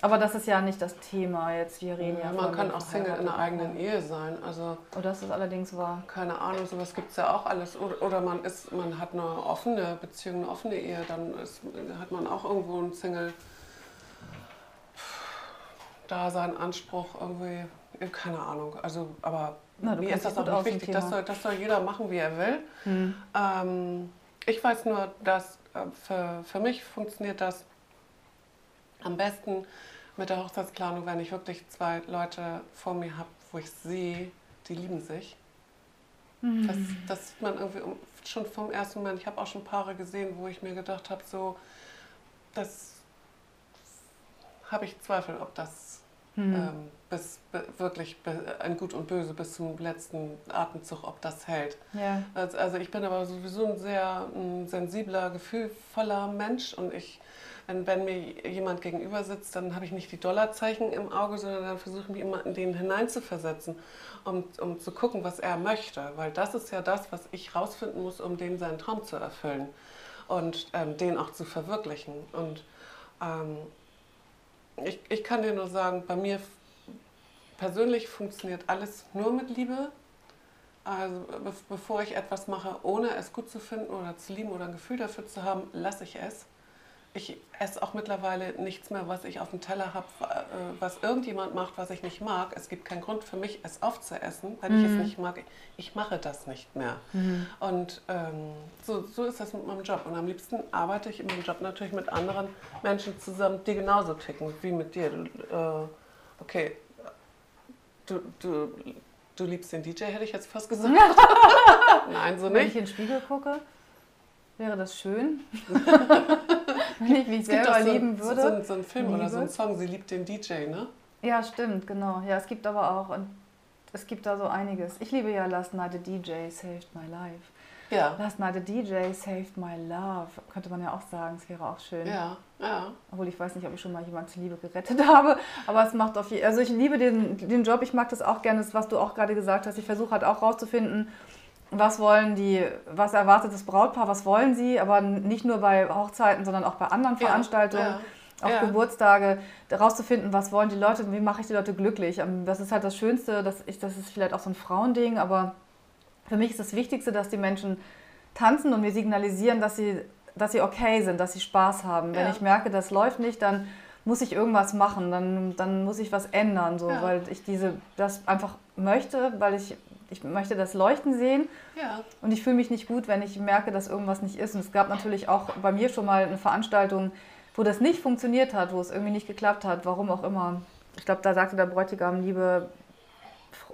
Aber das ist ja nicht das Thema jetzt. Wir reden ja, ja Man kann auch Single in einer eigenen Ehe sein. Also oh, das ist allerdings wahr. Keine Ahnung, sowas gibt es ja auch alles. Oder man ist, man hat eine offene Beziehung, eine offene Ehe, dann ist, hat man auch irgendwo einen Single. Da seinen Anspruch irgendwie, keine Ahnung. Also, aber na, Mir ist das auch nicht wichtig, das soll, das soll jeder machen, wie er will. Hm. Ähm, ich weiß nur, dass äh, für, für mich funktioniert das am besten mit der Hochzeitsplanung, wenn ich wirklich zwei Leute vor mir habe, wo ich sehe, die lieben sich. Mhm. Das, das sieht man irgendwie schon vom ersten Moment. Ich habe auch schon Paare gesehen, wo ich mir gedacht habe, so, das habe ich Zweifel, ob das hm. Ähm, bis, wirklich ein Gut und Böse bis zum letzten Atemzug, ob das hält. Ja. Also, also ich bin aber sowieso ein sehr ein sensibler, gefühlvoller Mensch und ich, wenn, wenn mir jemand gegenüber sitzt, dann habe ich nicht die Dollarzeichen im Auge, sondern dann versuche ich mich immer in den hineinzuversetzen, um, um zu gucken, was er möchte. Weil das ist ja das, was ich rausfinden muss, um dem seinen Traum zu erfüllen und ähm, den auch zu verwirklichen. Und ähm, ich, ich kann dir nur sagen, bei mir persönlich funktioniert alles nur mit Liebe. Also be bevor ich etwas mache, ohne es gut zu finden oder zu lieben oder ein Gefühl dafür zu haben, lasse ich es. Ich esse auch mittlerweile nichts mehr, was ich auf dem Teller habe, was irgendjemand macht, was ich nicht mag. Es gibt keinen Grund für mich, es aufzuessen, weil ich es nicht mag. Ich mache das nicht mehr. Und ähm, so, so ist das mit meinem Job. Und am liebsten arbeite ich in meinem Job natürlich mit anderen Menschen zusammen, die genauso ticken wie mit dir. Du, äh, okay, du, du, du liebst den DJ, hätte ich jetzt fast gesagt. Nein, so Wenn ich nicht. in den Spiegel gucke, wäre das schön. Ich mich Es gibt selber so, lieben so, würde. so, ein- so einen Film oder so Liebe. Song, sie liebt den DJ, ne? Ja, stimmt, genau. Ja, es gibt aber auch, und es gibt da so einiges. Ich liebe ja Last Night a DJ Saved My Life. Ja. Last Night a DJ Saved My Love. Könnte man ja auch sagen, es wäre auch schön. Ja, ja. Obwohl ich weiß nicht, ob ich schon mal jemand zur Liebe gerettet habe. Aber es macht auf jeden Also ich liebe den, den Job, ich mag das auch gerne, das, was du auch gerade gesagt hast. Ich versuche halt auch rauszufinden, was wollen die, was erwartet das Brautpaar, was wollen sie, aber nicht nur bei Hochzeiten, sondern auch bei anderen Ja, Veranstaltungen, ja, auch ja. Geburtstage, rauszufinden, was wollen die Leute, wie mache ich die Leute glücklich. Ähm, Das ist halt das Schönste, das, ich, das ist vielleicht auch so ein Frauending, aber für mich ist das Wichtigste, dass die Menschen tanzen und mir signalisieren, dass sie, dass sie okay sind, dass sie Spaß haben. Wenn ich merke, das läuft nicht, dann muss ich irgendwas machen, dann, dann muss ich was ändern, so, weil ich diese, das einfach möchte, weil ich, ich möchte das Leuchten sehen Ja. und ich fühle mich nicht gut, wenn ich merke, dass irgendwas nicht ist. Und es gab natürlich auch bei mir schon mal eine Veranstaltung, wo das nicht funktioniert hat, wo es irgendwie nicht geklappt hat, warum auch immer. Ich glaube, da sagte der Bräutigam, liebe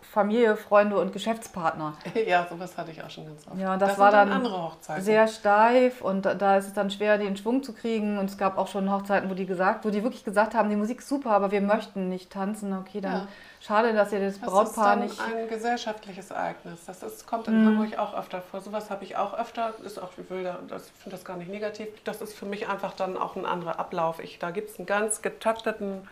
Familie, Freunde und Geschäftspartner. Ja, sowas hatte ich auch schon ganz oft. Ja, und das sind war dann andere Hochzeiten. Sehr steif und da- da ist es dann schwer, den Schwung zu kriegen. Und es gab auch schon Hochzeiten, wo die gesagt, wo die wirklich gesagt haben, die Musik ist super, aber wir möchten nicht tanzen. Okay, dann Ja. Schade, dass ihr das das Brautpaar ist nicht. dann ein gesellschaftliches Ereignis. Das ist, kommt in Hamburg auch öfter vor. Sowas habe ich auch öfter. Ist auch, ich da, das finde das gar nicht negativ. Das ist für mich einfach dann auch ein anderer Ablauf. Ich, da gibt es einen ganz getakteten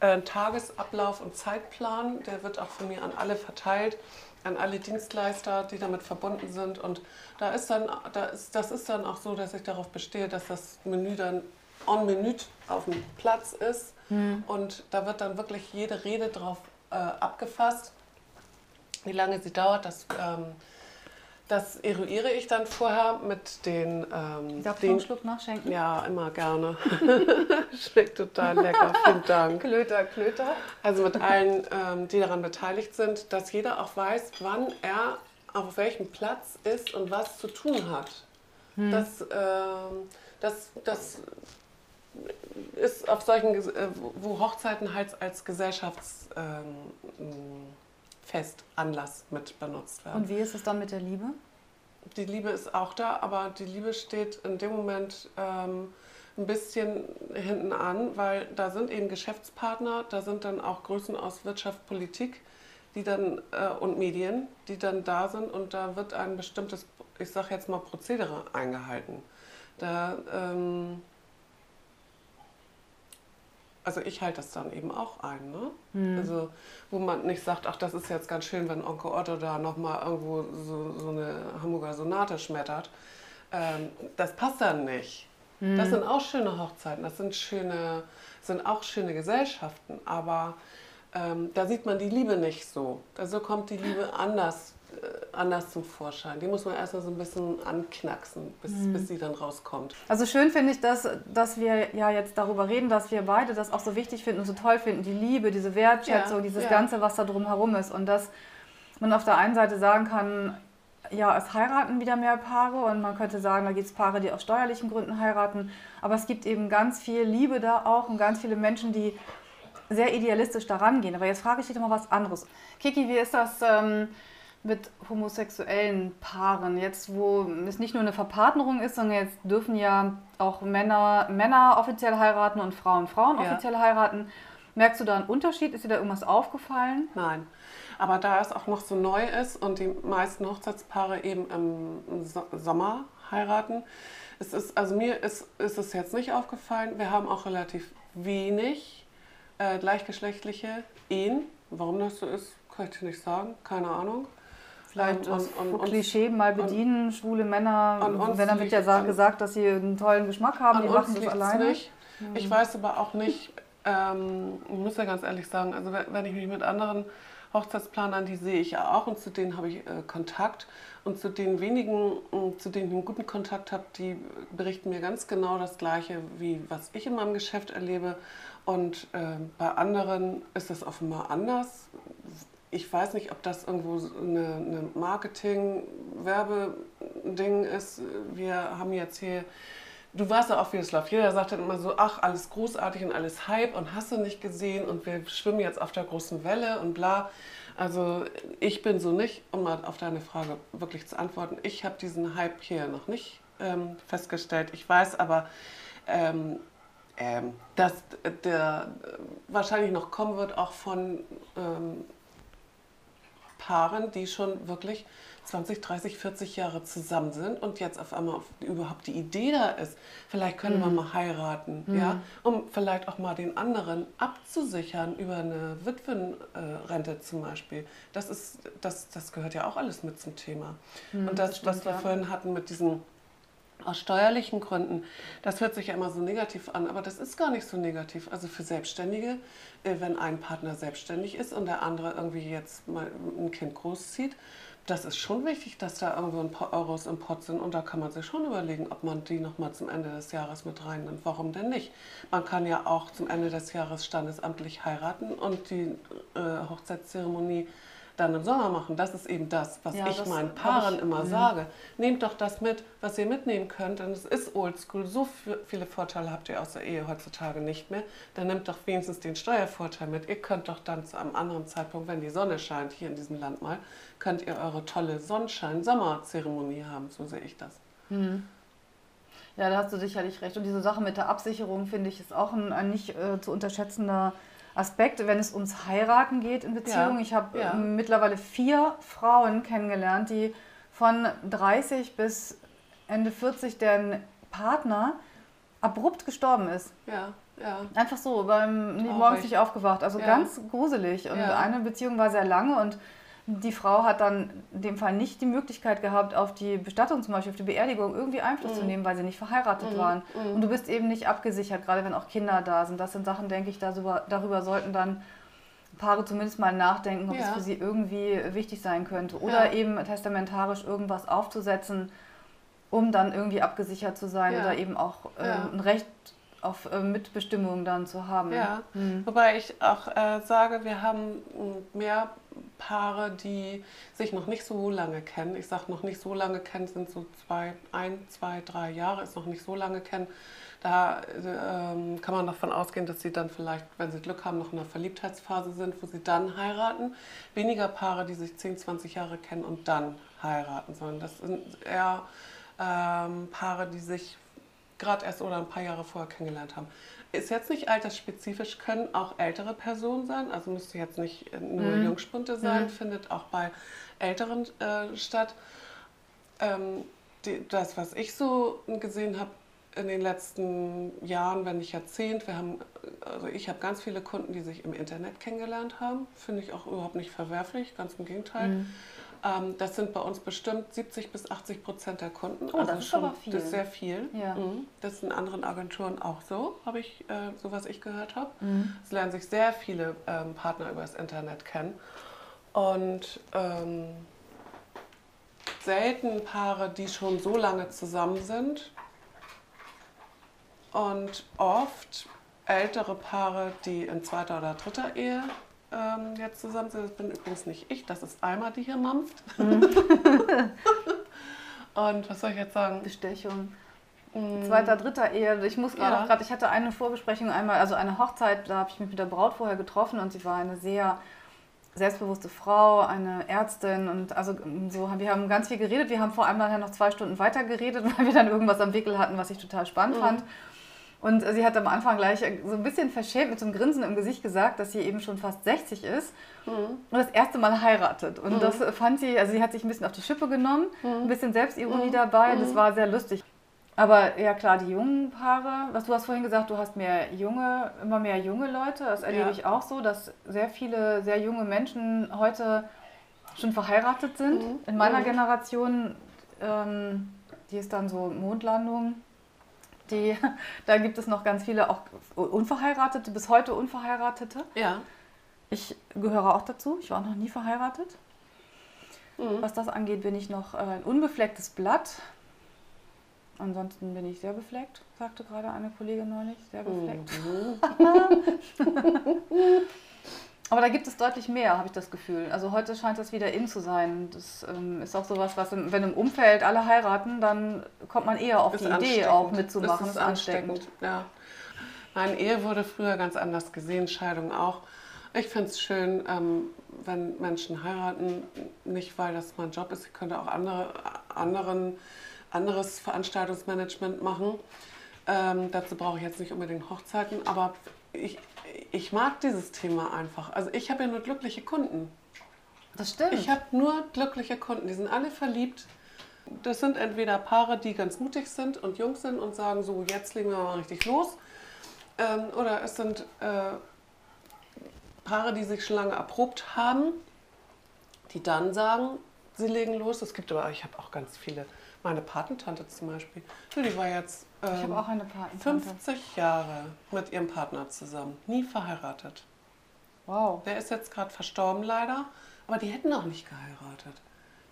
äh, Tagesablauf und Zeitplan. Der wird auch von mir an alle verteilt, an alle Dienstleister, die damit verbunden sind. Und da ist dann, da ist, das ist dann auch so, dass ich darauf bestehe, dass das Menü dann en minute auf dem Platz ist. Und da wird dann wirklich jede Rede drauf äh, abgefasst wie lange sie dauert, das, ähm, das eruiere ich dann vorher mit den. Ähm, Darf ich einen den Schluck nachschenken? ja, immer gerne. Schmeckt total lecker, vielen Dank. Klöter, Klöter. Also mit allen, ähm, die daran beteiligt sind, dass jeder auch weiß, wann er auf welchem Platz ist und was zu tun hat. Das, ähm, das, das ist auf solchen, äh, wo Hochzeiten halt als Gesellschaftsfest, ähm, Anlass mit benutzt werden. Und wie ist es dann mit der Liebe? Die Liebe ist auch da, aber die Liebe steht in dem Moment ähm, ein bisschen hinten an, weil da sind eben Geschäftspartner, da sind dann auch Größen aus Wirtschaft, Politik die dann, äh, und Medien, die dann da sind und da wird ein bestimmtes, ich sage jetzt mal, Prozedere eingehalten. Da, ähm, also ich halte das dann eben auch ein, ne? Also wo man nicht sagt, ach das ist jetzt ganz schön, wenn Onkel Otto da nochmal irgendwo so, so eine Hamburger Sonate schmettert. Ähm, das passt dann nicht. Das sind auch schöne Hochzeiten, das sind, schöne, sind auch schöne Gesellschaften, aber ähm, da sieht man die Liebe nicht so. Also kommt die Liebe anders, anders zum Vorschein. Die muss man erstmal so ein bisschen anknacksen, bis, bis sie dann rauskommt. Also schön finde ich, dass, dass wir ja jetzt darüber reden, dass wir beide das auch so wichtig finden und so toll finden, die Liebe, diese Wertschätzung, Ja, dieses ja. Ganze, was da drumherum ist. Und dass man auf der einen Seite sagen kann, ja, es heiraten wieder mehr Paare und man könnte sagen, da gibt es Paare, die aus steuerlichen Gründen heiraten. Aber es gibt eben ganz viel Liebe da auch und ganz viele Menschen, die sehr idealistisch daran gehen. Aber jetzt frage ich dich doch mal was anderes. Kiki, wie ist das ähm, mit homosexuellen Paaren? Jetzt, wo es nicht nur eine Verpartnerung ist, sondern jetzt dürfen ja auch Männer, Männer offiziell heiraten und Frauen Frauen Ja. offiziell heiraten. Merkst du da einen Unterschied? Ist dir da irgendwas aufgefallen? Nein. Aber da es auch noch so neu ist und die meisten Hochzeitspaare eben im So- Sommer heiraten, es ist, also mir ist, ist es jetzt nicht aufgefallen. Wir haben auch relativ wenig äh, gleichgeschlechtliche Ehen. Warum das so ist, kann ich dir nicht sagen. Keine Ahnung. Vielleicht das und- und- Klischee mal bedienen, schwule Männer. Wenn dann wird ja an- gesagt, dass sie einen tollen Geschmack haben, die machen das alleine. nicht. Ich weiß aber auch nicht, ähm, ich muss ja ganz ehrlich sagen, also wenn ich mich mit anderen Hochzeitsplanern, die sehe ich ja auch und zu denen habe ich äh, Kontakt. Und zu den wenigen, äh, zu denen ich einen guten Kontakt habe, die berichten mir ganz genau das Gleiche, wie was ich in meinem Geschäft erlebe. Und äh, bei anderen ist es offenbar anders. Ich weiß nicht, ob das irgendwo eine, eine Marketing-Werbeding ist. Wir haben jetzt hier du weißt ja auch, wie es läuft. Jeder sagt dann immer so, ach, alles großartig und alles Hype und hast du nicht gesehen und wir schwimmen jetzt auf der großen Welle und bla. Also ich bin so nicht, um mal auf deine Frage wirklich zu antworten, ich habe diesen Hype hier noch nicht ähm, festgestellt. Ich weiß aber, ähm, ähm, dass der wahrscheinlich noch kommen wird, auch von ähm, Paaren, die schon wirklich 20, 30, 40 Jahre zusammen sind und jetzt auf einmal auf, überhaupt die Idee da ist, vielleicht können mhm. wir mal heiraten, mhm. ja, um vielleicht auch mal den anderen abzusichern über eine Witwenrente zum Beispiel. Das ist, das, das gehört ja auch alles mit zum Thema. Mhm, und das, das was wir ja. vorhin hatten mit diesen aus steuerlichen Gründen, das hört sich ja immer so negativ an, aber das ist gar nicht so negativ. Also für Selbstständige, äh, wenn ein Partner selbstständig ist und der andere irgendwie jetzt mal ein Kind großzieht, das ist schon wichtig, dass da irgendwo ein paar Euros im Pott sind und da kann man sich schon überlegen, ob man die nochmal zum Ende des Jahres mit reinnimmt. Warum denn nicht? Man kann ja auch zum Ende des Jahres standesamtlich heiraten und die äh, Hochzeitszeremonie dann im Sommer machen. Das ist eben das, was ja, ich das meinen Paaren ich, immer ja. sage. Nehmt doch das mit, was ihr mitnehmen könnt, denn es ist oldschool. So viele Vorteile habt ihr aus der Ehe heutzutage nicht mehr. Dann nehmt doch wenigstens den Steuervorteil mit. Ihr könnt doch dann zu einem anderen Zeitpunkt, wenn die Sonne scheint, hier in diesem Land mal, könnt ihr eure tolle Sonnenschein-Sommerzeremonie haben. So sehe ich das. Mhm. Ja, da hast du sicherlich recht. Und diese Sache mit der Absicherung, finde ich, ist auch ein, ein nicht äh, zu unterschätzender Aspekt, wenn es ums Heiraten geht in Beziehungen. Ja. Ich habe ja. Ähm, mittlerweile vier Frauen kennengelernt, die von 30 bis Ende 40 deren Partner abrupt gestorben ist. Ja, ja. Einfach so, beim morgens nicht aufgewacht. Also ja. ganz gruselig. Und eine Beziehung war sehr lange und die Frau hat dann in dem Fall nicht die Möglichkeit gehabt, auf die Bestattung zum Beispiel, auf die Beerdigung irgendwie Einfluss mhm. zu nehmen, weil sie nicht verheiratet mhm. waren. Mhm. Und du bist eben nicht abgesichert, gerade wenn auch Kinder da sind. Das sind Sachen, denke ich, darüber, darüber sollten dann Paare zumindest mal nachdenken, ob ja. es für sie irgendwie wichtig sein könnte. Oder ja. eben testamentarisch irgendwas aufzusetzen, um dann irgendwie abgesichert zu sein ja. oder eben auch äh, ein Recht auf äh, Mitbestimmung dann zu haben. Ja, mhm. wobei ich auch äh, sage, wir haben mehr Paare, die sich noch nicht so lange kennen. Ich sage noch nicht so lange kennen, sind so zwei, ein, zwei, drei Jahre, ist noch nicht so lange kennen. Da ähm, kann man davon ausgehen, dass sie dann vielleicht, wenn sie Glück haben, noch in einer Verliebtheitsphase sind, wo sie dann heiraten. Weniger Paare, die sich 10, 20 Jahre kennen und dann heiraten, sondern das sind eher ähm, Paare, die sich gerade erst oder ein paar Jahre vorher kennengelernt haben. Ist jetzt nicht altersspezifisch, können auch ältere Personen sein, also müsste jetzt nicht nur mhm. Jungspunte sein, mhm. findet auch bei Älteren äh, statt. Ähm, die, das, was ich so gesehen habe in den letzten Jahren, wenn nicht Jahrzehnt, wir haben, also ich habe ganz viele Kunden, die sich im Internet kennengelernt haben, finde ich auch überhaupt nicht verwerflich, ganz im Gegenteil. Mhm. Ähm, das sind bei uns bestimmt 70 bis 80 Prozent der Kunden. Oh, also das ist schon, aber viel. Das ist sehr viel. Ja. Mhm. Das ist in anderen Agenturen auch so, habe ich, äh, so was ich gehört habe. Mhm. Es lernen sich sehr viele ähm, Partner über das Internet kennen. Und ähm, selten Paare, die schon so lange zusammen sind. Und oft ältere Paare, die in zweiter oder dritter Ehe ähm, jetzt zusammen sind. Das bin übrigens nicht ich, das ist Alma, die hier mampft. Mhm. Und was soll ich jetzt sagen? Bestechung. Mhm. Zweiter, dritter Ehe. Ich muss gerade ja. gerade, ich hatte eine Vorbesprechung einmal, also eine Hochzeit, da habe ich mich mit der Braut vorher getroffen und sie war eine sehr selbstbewusste Frau, eine Ärztin und also so, wir haben ganz viel geredet. Wir haben vor allem nachher noch zwei Stunden weiter geredet, weil wir dann irgendwas am Wickel hatten, was ich total spannend mhm. fand. Und sie hat am Anfang gleich so ein bisschen verschämt mit so einem Grinsen im Gesicht gesagt, dass sie eben schon fast 60 ist mhm. und das erste Mal heiratet. Und mhm. das fand sie, also sie hat sich ein bisschen auf die Schippe genommen, mhm. ein bisschen Selbstironie mhm. dabei. Das mhm. war sehr lustig. Aber ja klar, die jungen Paare, was du hast vorhin gesagt, du hast mehr junge, immer mehr junge Leute. Das erlebe ja. ich auch so, dass sehr viele sehr junge Menschen heute schon verheiratet sind. Mhm. In meiner Generation, ähm, die ist dann so Mondlandung die, da gibt es noch ganz viele auch Unverheiratete, bis heute Unverheiratete. Ja. Ich gehöre auch dazu. Ich war auch noch nie verheiratet. Mhm. Was das angeht, bin ich noch äh, ein unbeflecktes Blatt. Ansonsten bin ich sehr befleckt, sagte gerade eine Kollegin neulich. Sehr befleckt. Mhm. Aber da gibt es deutlich mehr, habe ich das Gefühl. Also heute scheint das wieder in zu sein. Das ähm, ist auch sowas, was im, wenn im Umfeld alle heiraten, dann kommt man eher auf ist die Idee auch mitzumachen. Das ist, ansteckend. ansteckend. Ja. Meine Ehe wurde früher ganz anders gesehen, Scheidung auch. Ich finde es schön, ähm, wenn Menschen heiraten, nicht weil das mein Job ist, ich könnte auch andere, anderen, anderes Veranstaltungsmanagement machen. Ähm, dazu brauche ich jetzt nicht unbedingt Hochzeiten, aber ich, ich mag dieses Thema einfach. Also ich habe ja nur glückliche Kunden. Das stimmt. Ich habe nur glückliche Kunden. Die sind alle verliebt. Das sind entweder Paare, die ganz mutig sind und jung sind und sagen, so jetzt legen wir mal richtig los. Ähm, oder es sind äh, Paare, die sich schon lange erprobt haben, die dann sagen, sie legen los. Es gibt aber, ich habe auch ganz viele. Meine Patentante zum Beispiel, die war jetzt ich habe auch eine Patentante. 50 Jahre mit ihrem Partner zusammen, nie verheiratet. Wow. Der ist jetzt gerade verstorben leider, aber die hätten auch nicht geheiratet.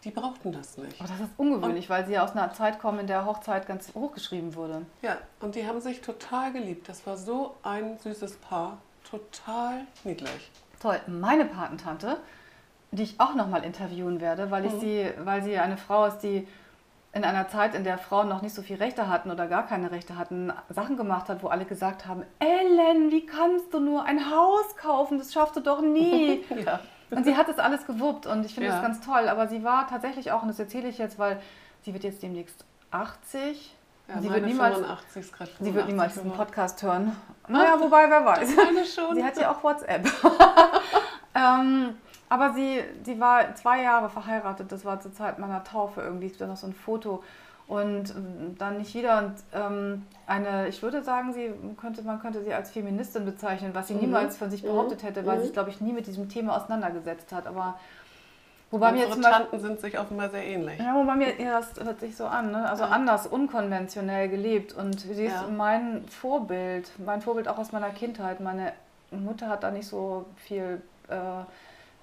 Die brauchten das nicht. Aber das ist ungewöhnlich, und, weil sie ja aus einer Zeit kommen, in der Hochzeit ganz hochgeschrieben wurde. Ja, und die haben sich total geliebt. Das war so ein süßes Paar. Total niedlich. Toll. Meine Patentante, die ich auch nochmal interviewen werde, weil, ich mhm. sie, weil sie eine Frau ist, die in einer Zeit, in der Frauen noch nicht so viel Rechte hatten oder gar keine Rechte hatten, Sachen gemacht hat, wo alle gesagt haben, Ellen, wie kannst du nur ein Haus kaufen? Das schaffst du doch nie. ja. Und sie hat das alles gewuppt und ich finde ja. das ganz toll. Aber sie war tatsächlich auch, und das erzähle ich jetzt, weil sie wird jetzt demnächst 80. Ja, sie, wird niemals, sie wird niemals diesen Podcast hören. Naja, wobei, wer weiß. schon. Sie hat ja auch WhatsApp. ähm, aber sie, sie war zwei Jahre verheiratet, das war zur Zeit meiner Taufe irgendwie, ist da noch so ein Foto. Und ähm, dann nicht wieder. Und ähm, eine, ich würde sagen, sie könnte, man könnte sie als Feministin bezeichnen, was sie mhm. niemals von sich behauptet hätte, weil mhm. sie sich, glaube ich, nie mit diesem Thema auseinandergesetzt hat. Aber Wobei Unsere mir jetzt Tanten sind sich offenbar sehr ähnlich. Ja, wobei mir, ja, das hört sich so an, ne? also ja. anders, unkonventionell gelebt. Und sie ist ja. mein Vorbild, mein Vorbild auch aus meiner Kindheit. Meine Mutter hat da nicht so viel äh,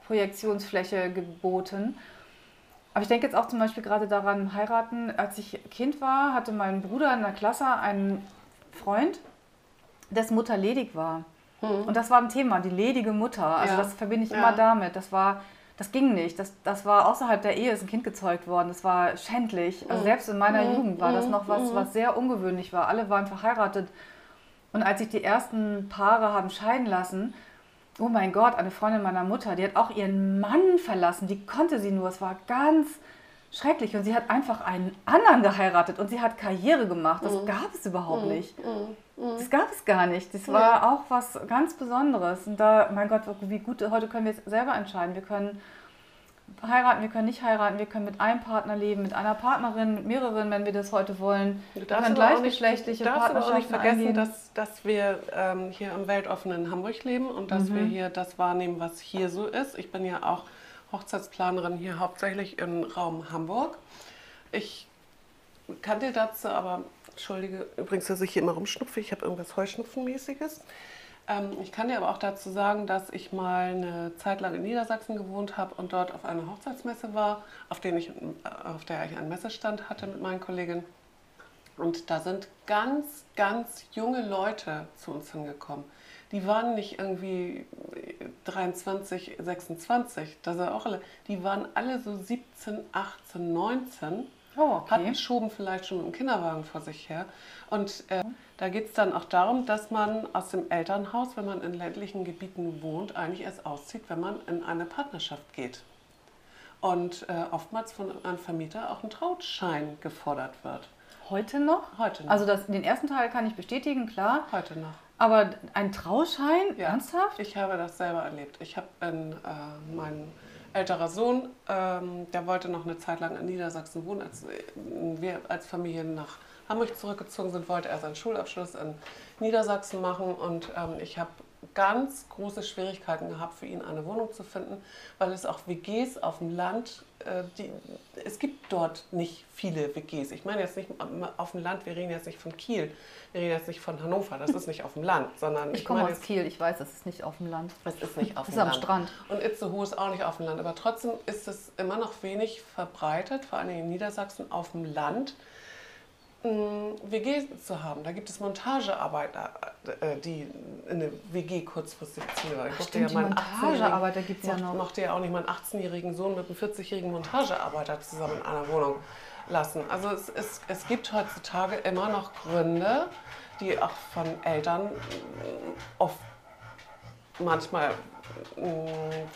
Projektionsfläche geboten. Aber ich denke jetzt auch zum Beispiel gerade daran, heiraten. Als ich Kind war, hatte mein Bruder in der Klasse einen Freund, dessen Mutter ledig war. Mhm. Und das war ein Thema, die ledige Mutter. Also ja. das verbinde ich ja. immer damit. Das war, das ging nicht. Das, das war außerhalb der Ehe, ist ein Kind gezeugt worden. Das war schändlich. Also mhm. selbst in meiner mhm. Jugend war das hm. noch was, hm. was sehr ungewöhnlich war. Alle waren verheiratet. Und als sich die ersten Paare haben scheiden lassen, oh mein Gott, eine Freundin meiner Mutter, die hat auch ihren Mann verlassen, die konnte sie nur, es war ganz schrecklich und sie hat einfach einen anderen geheiratet und sie hat Karriere gemacht. Das mhm. gab es überhaupt mhm. nicht. Mhm. mhm. Das gab es gar nicht. Das war auch was ganz Besonderes. Und da, mein Gott, wie gut, heute können wir es selber entscheiden. Wir können heiraten, wir können nicht heiraten, wir können mit einem Partner leben, mit einer Partnerin, mit mehreren, wenn wir das heute wollen. Du darfst gleichgeschlechtliche nicht, darfst aber auch nicht vergessen, dass, dass wir ähm, hier im weltoffenen Hamburg leben und dass mhm. wir hier das wahrnehmen, was hier so ist. Ich bin ja auch Hochzeitsplanerin hier hauptsächlich im Raum Hamburg. Ich kann dir dazu aber, entschuldige übrigens, dass ich hier immer rumschnupfe, ich habe irgendwas Heuschnupfenmäßiges. Ähm, ich kann dir aber auch dazu sagen, dass ich mal eine Zeit lang in Niedersachsen gewohnt habe und dort auf einer Hochzeitsmesse war, auf, ich, auf der ich einen Messestand hatte mit meinen Kolleginnen. Und da sind ganz, ganz junge Leute zu uns hingekommen. Die waren nicht irgendwie 23, 26, das sind auch alle. Die waren alle so 17, 18, 19 Oh, okay. Hatten schoben vielleicht schon mit dem Kinderwagen vor sich her. Und äh, da geht es dann auch darum, dass man aus dem Elternhaus, wenn man in ländlichen Gebieten wohnt, eigentlich erst auszieht, wenn man in eine Partnerschaft geht. Und äh, oftmals von einem Vermieter auch ein Trautschein gefordert wird. Heute noch? Heute noch. Also das, den ersten Teil kann ich bestätigen, klar. Heute noch. Aber ein Trauschein? Ja, Ernsthaft? Ich habe das selber erlebt. Ich habe in äh, meinen älterer Sohn, ähm, der wollte noch eine Zeit lang in Niedersachsen wohnen. Als äh, wir als Familie nach Hamburg zurückgezogen sind, wollte er seinen Schulabschluss in Niedersachsen machen. Und ähm, ich habe ganz große Schwierigkeiten gehabt, für ihn eine Wohnung zu finden, weil es auch WGs auf dem Land, äh, die, es gibt dort nicht viele WGs. Ich meine jetzt nicht auf dem Land, wir reden jetzt nicht von Kiel, wir reden jetzt nicht von Hannover, das ist nicht auf dem Land, sondern ich, ich komme aus Kiel, ich weiß, das ist nicht auf dem Land. Es ist nicht auf dem Land. Es ist am Strand. Und Itzehoe ist auch nicht auf dem Land, aber trotzdem ist es immer noch wenig verbreitet, vor allem in Niedersachsen auf dem Land WG zu haben. Da gibt es Montagearbeiter, äh, die eine WG kurzfristig ziehen. Ich Ach, stimmt, ja Montagearbeiter gibt es ja noch. Mochte ja auch nicht meinen 18-jährigen Sohn mit einem 40-jährigen Montagearbeiter zusammen in einer Wohnung lassen. Also es, es, es gibt heutzutage immer noch Gründe, die auch von Eltern oft manchmal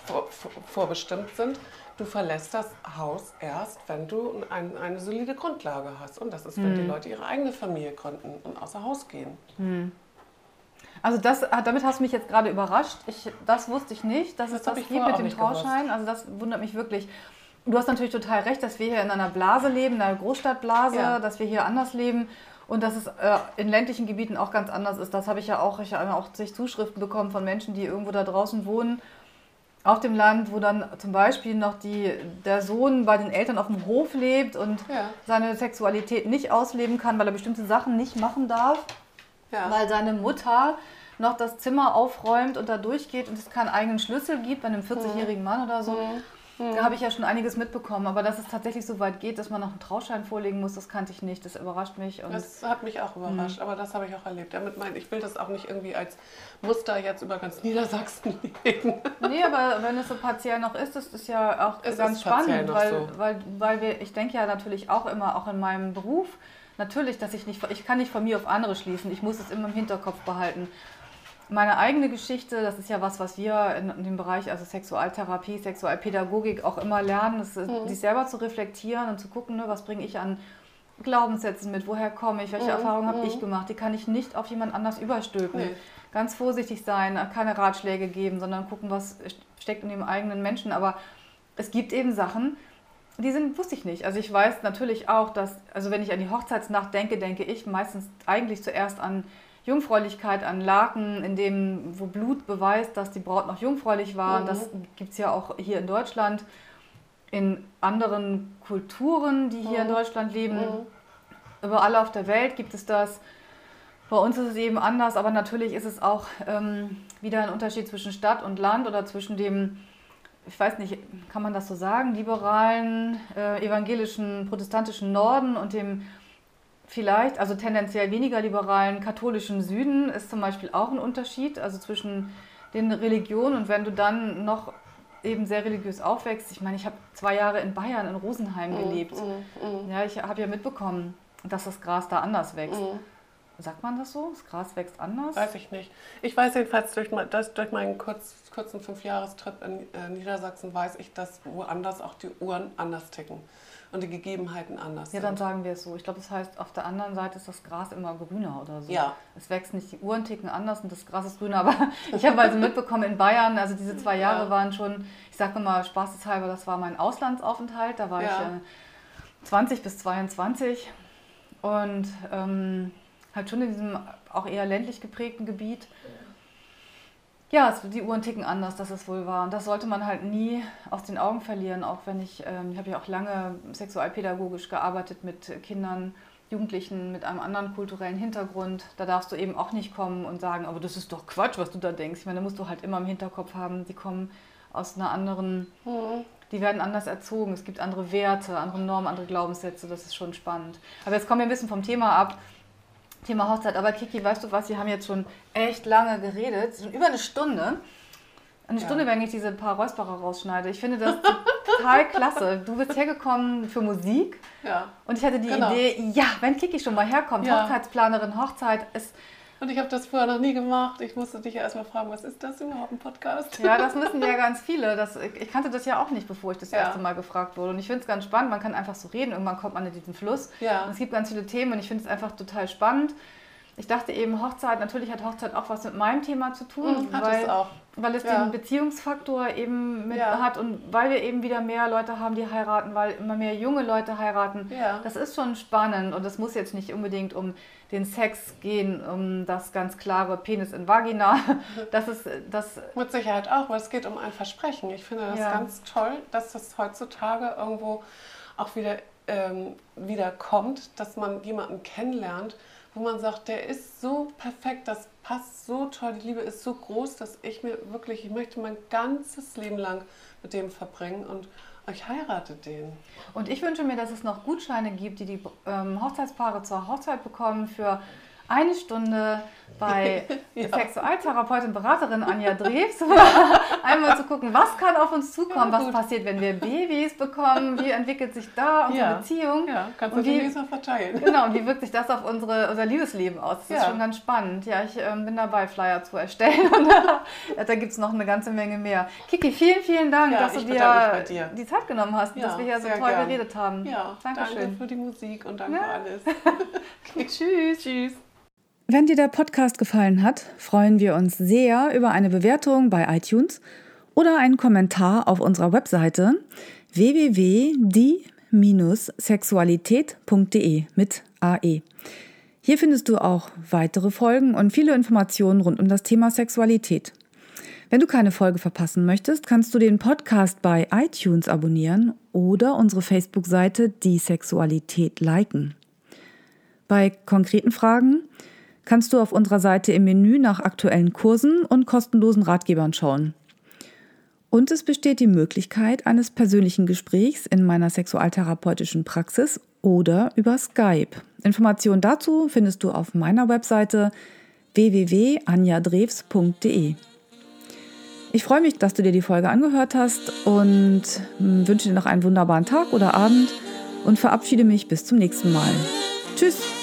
vor, vorbestimmt sind, Du verlässt das Haus erst, wenn du ein, eine solide Grundlage hast. Und das ist, wenn hm. die Leute ihre eigene Familie gründen und außer Haus gehen. Hm. Also das, ah, damit hast du mich jetzt gerade überrascht. Ich, das wusste ich nicht, dass das es das gibt mit dem Trauschein. Also das wundert mich wirklich. Du hast natürlich total recht, dass wir hier in einer Blase leben, in einer Großstadtblase, ja. dass wir hier anders leben und dass es äh, in ländlichen Gebieten auch ganz anders ist. Das habe ich ja auch, ich habe auch sich Zuschriften bekommen von Menschen, die irgendwo da draußen wohnen auf dem Land, wo dann zum Beispiel noch die, der Sohn bei den Eltern auf dem Hof lebt und ja. seine Sexualität nicht ausleben kann, weil er bestimmte Sachen nicht machen darf, ja. weil seine Mutter noch das Zimmer aufräumt und da durchgeht und es keinen eigenen Schlüssel gibt bei einem 40-jährigen Mann oder so. Mhm. Mhm. Da habe ich ja schon einiges mitbekommen. Aber dass es tatsächlich so weit geht, dass man noch einen Trauschein vorlegen muss, das kannte ich nicht. Das überrascht mich. das hat mich auch überrascht, mhm. aber das habe ich auch erlebt. Damit mein, ich will das auch nicht irgendwie als Muster jetzt über ganz Niedersachsen legen. Nee, aber wenn es so partiell noch ist, ist es ja auch es ganz spannend, weil, so. weil, weil wir, ich denke ja natürlich auch immer, auch in meinem Beruf, natürlich, dass ich nicht, ich kann nicht von mir auf andere schließen. Ich muss es immer im Hinterkopf behalten meine eigene Geschichte, das ist ja was, was wir in, in dem Bereich also Sexualtherapie, Sexualpädagogik auch immer lernen, ist, mhm. sich selber zu reflektieren und zu gucken, ne, was bringe ich an Glaubenssätzen mit, woher komme ich, welche mhm. Erfahrungen habe ich mhm. gemacht, die kann ich nicht auf jemand anders überstülpen. Ganz vorsichtig sein, keine Ratschläge geben, sondern gucken, was steckt in dem eigenen Menschen. Aber es gibt eben Sachen, die sind, wusste ich nicht. Also ich weiß natürlich auch, dass, also wenn ich an die Hochzeitsnacht denke, denke ich meistens eigentlich zuerst an Jungfräulichkeit an Laken, in dem, wo Blut beweist, dass die Braut noch jungfräulich war. Mhm. Das gibt es ja auch hier in Deutschland. In anderen Kulturen, die hier mhm. in Deutschland leben, mhm. überall auf der Welt gibt es das. Bei uns ist es eben anders, aber natürlich ist es auch ähm, wieder ein Unterschied zwischen Stadt und Land oder zwischen dem, ich weiß nicht, kann man das so sagen, liberalen, äh, evangelischen, protestantischen Norden und dem vielleicht, also tendenziell weniger liberalen katholischen Süden ist zum Beispiel auch ein Unterschied, also zwischen den Religionen und wenn du dann noch eben sehr religiös aufwächst, ich meine, ich habe zwei Jahre in Bayern, in Rosenheim mm, gelebt. Mm, mm. Ja, ich habe ja mitbekommen, dass das Gras da anders wächst. Mm. Sagt man das so? Das Gras wächst anders? Weiß ich nicht. Ich weiß jedenfalls durch, das, durch meinen kurz, kurzen Fünfjahrestrip in äh, Niedersachsen weiß ich, dass woanders auch die Uhren anders ticken und die Gegebenheiten anders Ja, dann sagen wir es so. Ich glaube, das heißt, auf der anderen Seite ist das Gras immer grüner oder so. Ja. Es wächst nicht, die Uhren ticken anders und das Gras ist grüner. Aber ich habe also mitbekommen, in Bayern, also diese zwei Jahre ja. waren schon, ich sage mal spaßeshalber, das war mein Auslandsaufenthalt. Da war ja. ich äh, 20 bis 22 und ähm, halt schon in diesem auch eher ländlich geprägten Gebiet. Ja, es, die Uhren ticken anders, das ist wohl wahr. Und das sollte man halt nie aus den Augen verlieren, auch wenn ich, ähm, ich habe ja auch lange sexualpädagogisch gearbeitet mit Kindern, Jugendlichen mit einem anderen kulturellen Hintergrund. Da darfst du eben auch nicht kommen und sagen, aber das ist doch Quatsch, was du da denkst. Ich meine, da musst du halt immer im Hinterkopf haben, die kommen aus einer anderen, mhm. die werden anders erzogen. Es gibt andere Werte, andere Normen, andere Glaubenssätze. Das ist schon spannend. Aber jetzt kommen wir ein bisschen vom Thema ab. Thema Hochzeit. Aber Kiki, weißt du was? Wir haben jetzt schon echt lange geredet, schon über eine Stunde. Eine ja. Stunde, wenn ich diese paar Räusperer rausschneide. Ich finde das total klasse. Du bist hergekommen für Musik. Ja. Und ich hatte die genau. Idee, ja, wenn Kiki schon mal herkommt, ja. Hochzeitsplanerin, Hochzeit ist und ich habe das vorher noch nie gemacht. Ich musste dich ja erstmal fragen, was ist das überhaupt, ein Podcast? Ja, das müssen ja ganz viele. Das, ich kannte das ja auch nicht, bevor ich das ja. erste Mal gefragt wurde. Und ich finde es ganz spannend. Man kann einfach so reden. Irgendwann kommt man in diesen Fluss. Ja. Und es gibt ganz viele Themen und ich finde es einfach total spannend. Ich dachte eben, Hochzeit, natürlich hat Hochzeit auch was mit meinem Thema zu tun, Mhm, weil, es weil es Ja. den Beziehungsfaktor eben mit Ja. hat und weil wir eben wieder mehr Leute haben, die heiraten, weil immer mehr junge Leute heiraten. Ja. Das ist schon spannend und es muss jetzt nicht unbedingt um den Sex gehen, um das ganz klare Penis in Vagina. Das ist das Mit Sicherheit auch, weil es geht um ein Versprechen. Ich finde das ganz toll, dass das heutzutage irgendwo auch wieder, ähm, wieder kommt, dass man jemanden kennenlernt, wo man sagt, der ist so perfekt, das passt so toll, die Liebe ist so groß, dass ich mir wirklich, ich möchte mein ganzes Leben lang mit dem verbringen und ich heirate den. Und ich wünsche mir, dass es noch Gutscheine gibt, die die ähm, Hochzeitspaare zur Hochzeit bekommen für eine Stunde bei Ja. Sexualtherapeutin, Beraterin Anja Drews. Einmal zu gucken, was kann auf uns zukommen, Ja, was passiert, wenn wir Babys bekommen, wie entwickelt sich da unsere Ja. Beziehung. Ja, kannst du demnächst mal verteilen. Genau, und wie wirkt sich das auf unsere, unser Liebesleben aus? Das ist schon ganz spannend. Ja, ich ähm, bin dabei, Flyer zu erstellen. Und da, da gibt es noch eine ganze Menge mehr. Kiki, vielen, vielen Dank, dass du dir dir. die Zeit genommen hast dass wir hier so toll gern. geredet haben. Ja, Dankeschön. danke für die Musik und danke für alles. Tschüss. Tschüss. Wenn dir der Podcast gefallen hat, freuen wir uns sehr über eine Bewertung bei iTunes oder einen Kommentar auf unserer Webseite www.die-sexualität.de mit AE. Hier findest du auch weitere Folgen und viele Informationen rund um das Thema Sexualität. Wenn du keine Folge verpassen möchtest, kannst du den Podcast bei iTunes abonnieren oder unsere Facebook-Seite Die Sexualität liken. Bei konkreten Fragen kannst du auf unserer Seite im Menü nach aktuellen Kursen und kostenlosen Ratgebern schauen. Und es besteht die Möglichkeit eines persönlichen Gesprächs in meiner sexualtherapeutischen Praxis oder über Skype. Informationen dazu findest du auf meiner Webseite www.anjadrews.de. Ich freue mich, dass du dir die Folge angehört hast und mm, wünsche dir noch einen wunderbaren Tag oder Abend und verabschiede mich bis zum nächsten Mal. Tschüss!